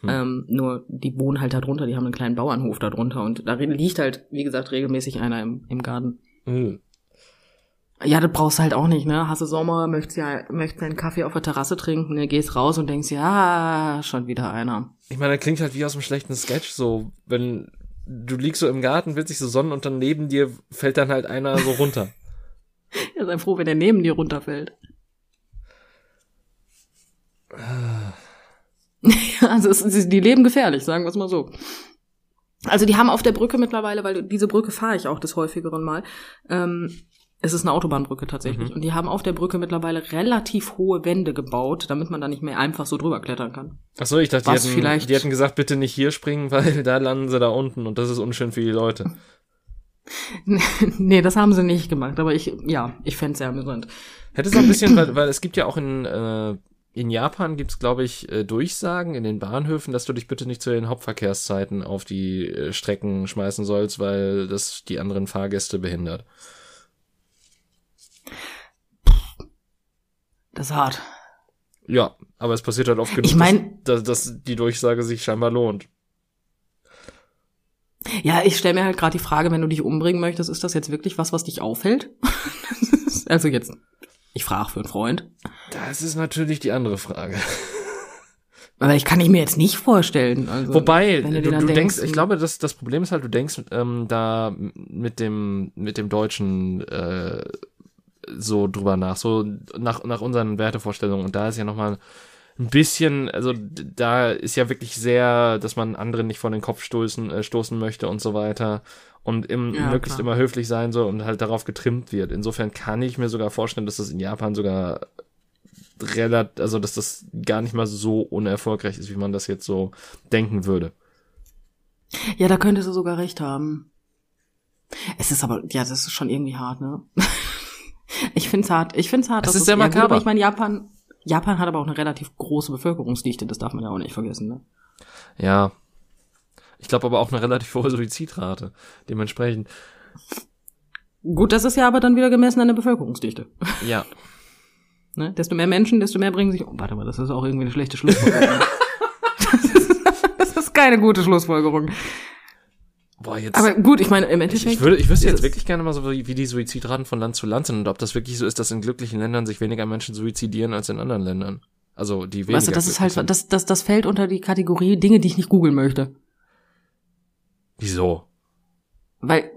Hm. Ähm, nur die wohnen halt da drunter, die haben einen kleinen Bauernhof da drunter und da liegt halt, wie gesagt, regelmäßig einer im, im Garten. Hm. Ja, das brauchst du halt auch nicht, ne? Hast du Sommer, möchtest ja, möchtest einen Kaffee auf der Terrasse trinken, ne? gehst raus und denkst, ja, schon wieder einer. Ich meine, das klingt halt wie aus einem schlechten Sketch, so, wenn du liegst so im Garten, willst dich so sonnen und dann neben dir fällt dann halt einer so runter. ja, sei froh, wenn der neben dir runterfällt. also es, die leben gefährlich, sagen wir es mal so. Also die haben auf der Brücke mittlerweile, weil diese Brücke fahre ich auch des häufigeren Mal, ähm, es ist eine Autobahnbrücke tatsächlich. Mhm. Und die haben auf der Brücke mittlerweile relativ hohe Wände gebaut, damit man da nicht mehr einfach so drüber klettern kann. Ach so, ich dachte, die Was hätten, vielleicht- die hätten gesagt, bitte nicht hier springen, weil da landen sie da unten und das ist unschön für die Leute. nee, das haben sie nicht gemacht, aber ich, ja, ich fänd's sehr amüsant. Hätte es auch ein bisschen, weil, weil es gibt ja auch in, äh, in Japan gibt's, glaube ich, äh, Durchsagen in den Bahnhöfen, dass du dich bitte nicht zu den Hauptverkehrszeiten auf die äh, Strecken schmeißen sollst, weil das die anderen Fahrgäste behindert. Das ist hart. Ja, aber es passiert halt oft genug, Ich mein- dass, dass, die Durchsage sich scheinbar lohnt. Ja, ich stelle mir halt gerade die Frage, wenn du dich umbringen möchtest, ist das jetzt wirklich was, was dich aufhält? also jetzt, ich frage für einen Freund. Das ist natürlich die andere Frage. Aber ich kann ich mir jetzt nicht vorstellen. Also, Wobei, du, du denkst, denkst, ich glaube, das, das Problem ist halt, du denkst ähm, da mit dem, mit dem Deutschen äh, so drüber nach, so nach, nach unseren Wertevorstellungen. Und da ist ja nochmal ein bisschen, also da ist ja wirklich sehr, dass man anderen nicht vor den Kopf stoßen, äh, stoßen möchte und so weiter. Und im, Ja, möglichst klar. immer höflich sein soll und halt darauf getrimmt wird. Insofern kann ich mir sogar vorstellen, dass das in Japan sogar relativ, also dass das gar nicht mal so unerfolgreich ist, wie man das jetzt so denken würde. Ja, da könntest du sogar recht haben. Es ist aber, ja, das ist schon irgendwie hart, ne? Ich find's hart. Ich find's hart. Es dass ist sehr ja, gut, makaber. aber ich meine, Japan, Japan hat aber auch eine relativ große Bevölkerungsdichte, das darf man ja auch nicht vergessen, ne? Ja. Ich glaube aber auch eine relativ hohe Suizidrate. Dementsprechend. Gut, das ist ja aber dann wieder gemessen an der Bevölkerungsdichte. Ja. Ne? Desto mehr Menschen, desto mehr bringen sich um. Warte mal, das ist auch irgendwie eine schlechte Schlussfolgerung. das, ist, das ist keine gute Schlussfolgerung. Boah, jetzt. Aber gut, ich meine, im Endeffekt. ich würde, ich wüsste jetzt wirklich gerne mal so, wie, die Suizidraten von Land zu Land sind und ob das wirklich so ist, dass in glücklichen Ländern sich weniger Menschen suizidieren als in anderen Ländern. Also die weniger. Weißt du, das ist halt, sind. das, das, das fällt unter die Kategorie Dinge, die ich nicht googeln möchte. Wieso? Weil,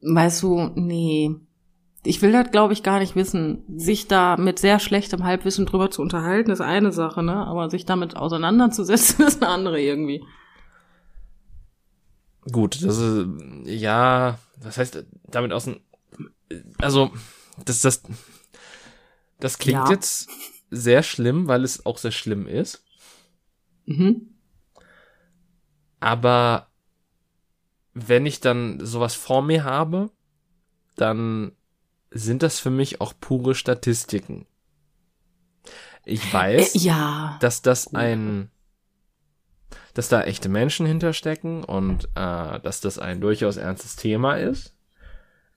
weißt du, nee. Ich will das, glaube ich, gar nicht wissen. Sich da mit sehr schlechtem Halbwissen drüber zu unterhalten, ist eine Sache, ne? Aber sich damit auseinanderzusetzen, ist eine andere irgendwie. Gut, das ist, ja, was heißt damit außen, also, das, das, das klingt Ja. jetzt sehr schlimm, weil es auch sehr schlimm ist, Mhm. aber wenn ich dann sowas vor mir habe, dann sind das für mich auch pure Statistiken. Ich weiß, Äh, ja. dass das ein, dass da echte Menschen hinterstecken und äh, dass das ein durchaus ernstes Thema ist.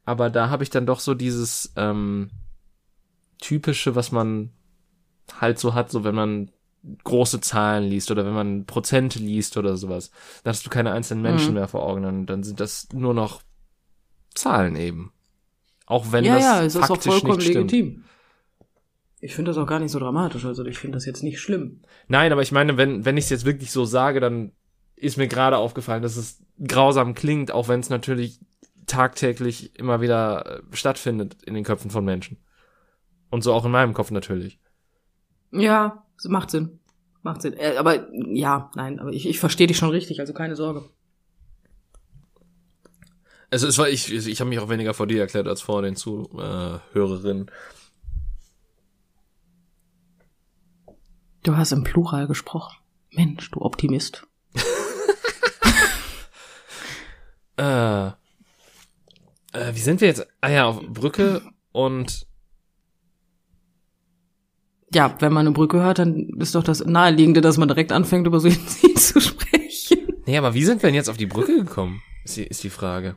Aber da habe ich dann doch so dieses ähm, typische, was man halt so hat, so wenn man große Zahlen liest oder wenn man Prozente liest oder sowas, dann hast du keine einzelnen Menschen Mhm. mehr vor Augen, dann, dann sind das nur noch Zahlen eben. Auch wenn ja, das ja, es ist auch faktisch vollkommen nicht stimmt. Ich finde das auch gar nicht so dramatisch, also ich finde das jetzt nicht schlimm. Nein, aber ich meine, wenn, wenn ich es jetzt wirklich so sage, dann ist mir gerade aufgefallen, dass es grausam klingt, auch wenn es natürlich tagtäglich immer wieder äh, stattfindet in den Köpfen von Menschen. Und so auch in meinem Kopf natürlich. Ja, macht Sinn. Macht Sinn. Äh, aber ja, nein, aber ich, ich verstehe dich schon richtig, also keine Sorge. Also es war ich, ich habe mich auch weniger vor dir erklärt als vor den Zuhörerinnen. Du hast im Plural gesprochen. Mensch, du Optimist. Äh, äh, wie sind wir jetzt? Ah ja, auf Brücke und Ja, wenn man eine Brücke hört, dann ist doch das Naheliegende, dass man direkt anfängt, über Suizid zu sprechen. nee, aber wie sind wir denn jetzt auf die Brücke gekommen? Ist die, ist die Frage.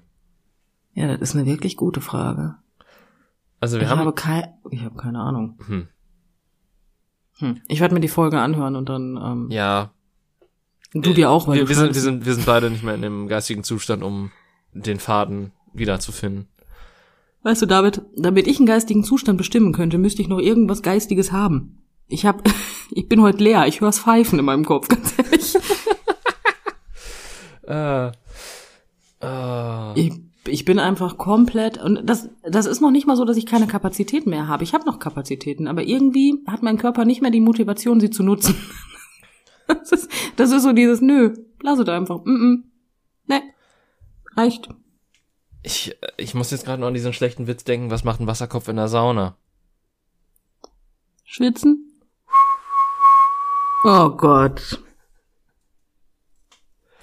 Ja, das ist eine wirklich gute Frage. Also wir ich haben habe kein, ich habe keine Ahnung. hm, Hm. Ich werde mir die Folge anhören und dann ähm, ja, du dir auch, weil wir, du wir, sind, wir, sind, wir sind beide nicht mehr in dem geistigen Zustand, um den Faden wiederzufinden. Weißt du, David, damit ich einen geistigen Zustand bestimmen könnte, müsste ich noch irgendwas Geistiges haben. Ich hab, ich bin heute leer. Ich hör's pfeifen in meinem Kopf, ganz ehrlich. Äh, äh, Ich, ich bin einfach komplett und das, das ist noch nicht mal so, dass ich keine Kapazitäten mehr habe. Ich habe noch Kapazitäten, aber irgendwie hat mein Körper nicht mehr die Motivation, sie zu nutzen. Das ist, das ist so dieses, nö, lass es einfach. Mm -mm. Ne, reicht. ich, ich muss jetzt gerade noch an diesen schlechten Witz denken, was macht ein Wasserkopf in der Sauna? Schwitzen? Oh Gott.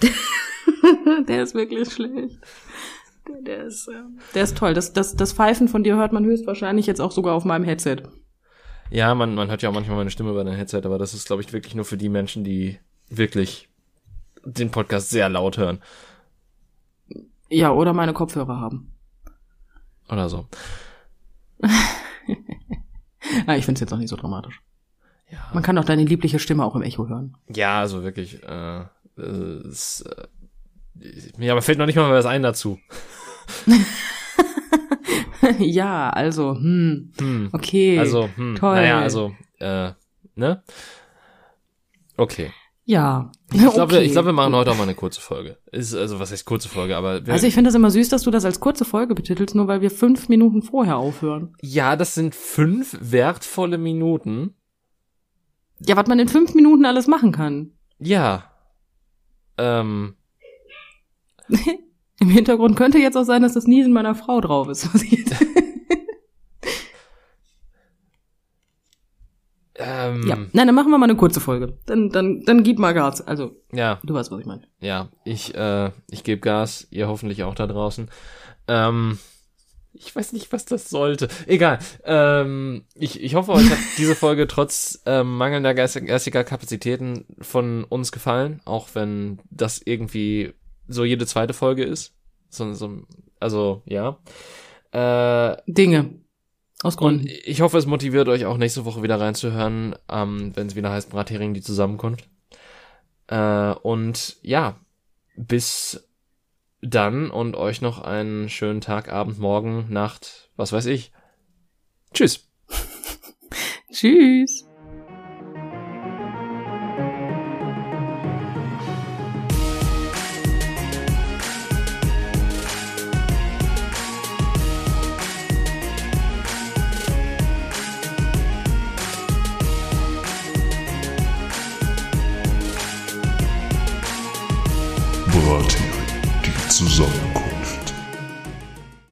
der ist wirklich schlecht. Der, ist, ähm, der ist toll. Das, das, das Pfeifen von dir hört man höchstwahrscheinlich jetzt auch sogar auf meinem Headset. Ja, man, man hört ja auch manchmal meine Stimme über dein Headset, aber das ist, glaube ich, wirklich nur für die Menschen, die wirklich den Podcast sehr laut hören. Ja, oder meine Kopfhörer haben. Oder so. Ah, ich find's jetzt auch nicht so dramatisch. Ja, Man kann doch deine liebliche Stimme auch im Echo hören. ja also wirklich. Äh, äh, es, äh, mir aber fällt noch nicht mal was ein dazu. ja, also, hm, Hm. okay. Also, hm, toll. naja, also, äh, ne? Okay. ja. Ich glaube, ich glaube, wir machen heute auch mal eine kurze Folge. Ist, also, was heißt kurze Folge, aber Also ich finde das immer süß, dass du das als kurze Folge betitelst, nur weil wir fünf Minuten vorher aufhören. ja, das sind fünf wertvolle Minuten. Ja, was man in fünf Minuten alles machen kann. Ja. Ähm, Im Hintergrund könnte jetzt auch sein, dass das Niesen meiner Frau drauf ist. Was ich jetzt ähm, ja. Nein, dann machen wir mal eine kurze Folge. Dann, dann, dann gib mal Gas. Also, ja, du weißt, was ich meine. ja, ich, äh, ich gebe Gas, ihr hoffentlich auch da draußen. Ähm, Ich weiß nicht, was das sollte. Egal. Ähm, ich, ich hoffe, euch hat diese Folge trotz ähm, mangelnder geistiger Kapazitäten von uns gefallen, auch wenn das irgendwie so jede zweite Folge ist. So, so, also, ja. Äh, Dinge. Aus Gründen. ich hoffe, es motiviert euch auch nächste Woche wieder reinzuhören, ähm, wenn es wieder heißt Brathering die Zusammenkunft. Äh, und ja, bis dann und euch noch einen schönen Tag, Abend, Morgen, Nacht, was weiß ich. Tschüss. Tschüss.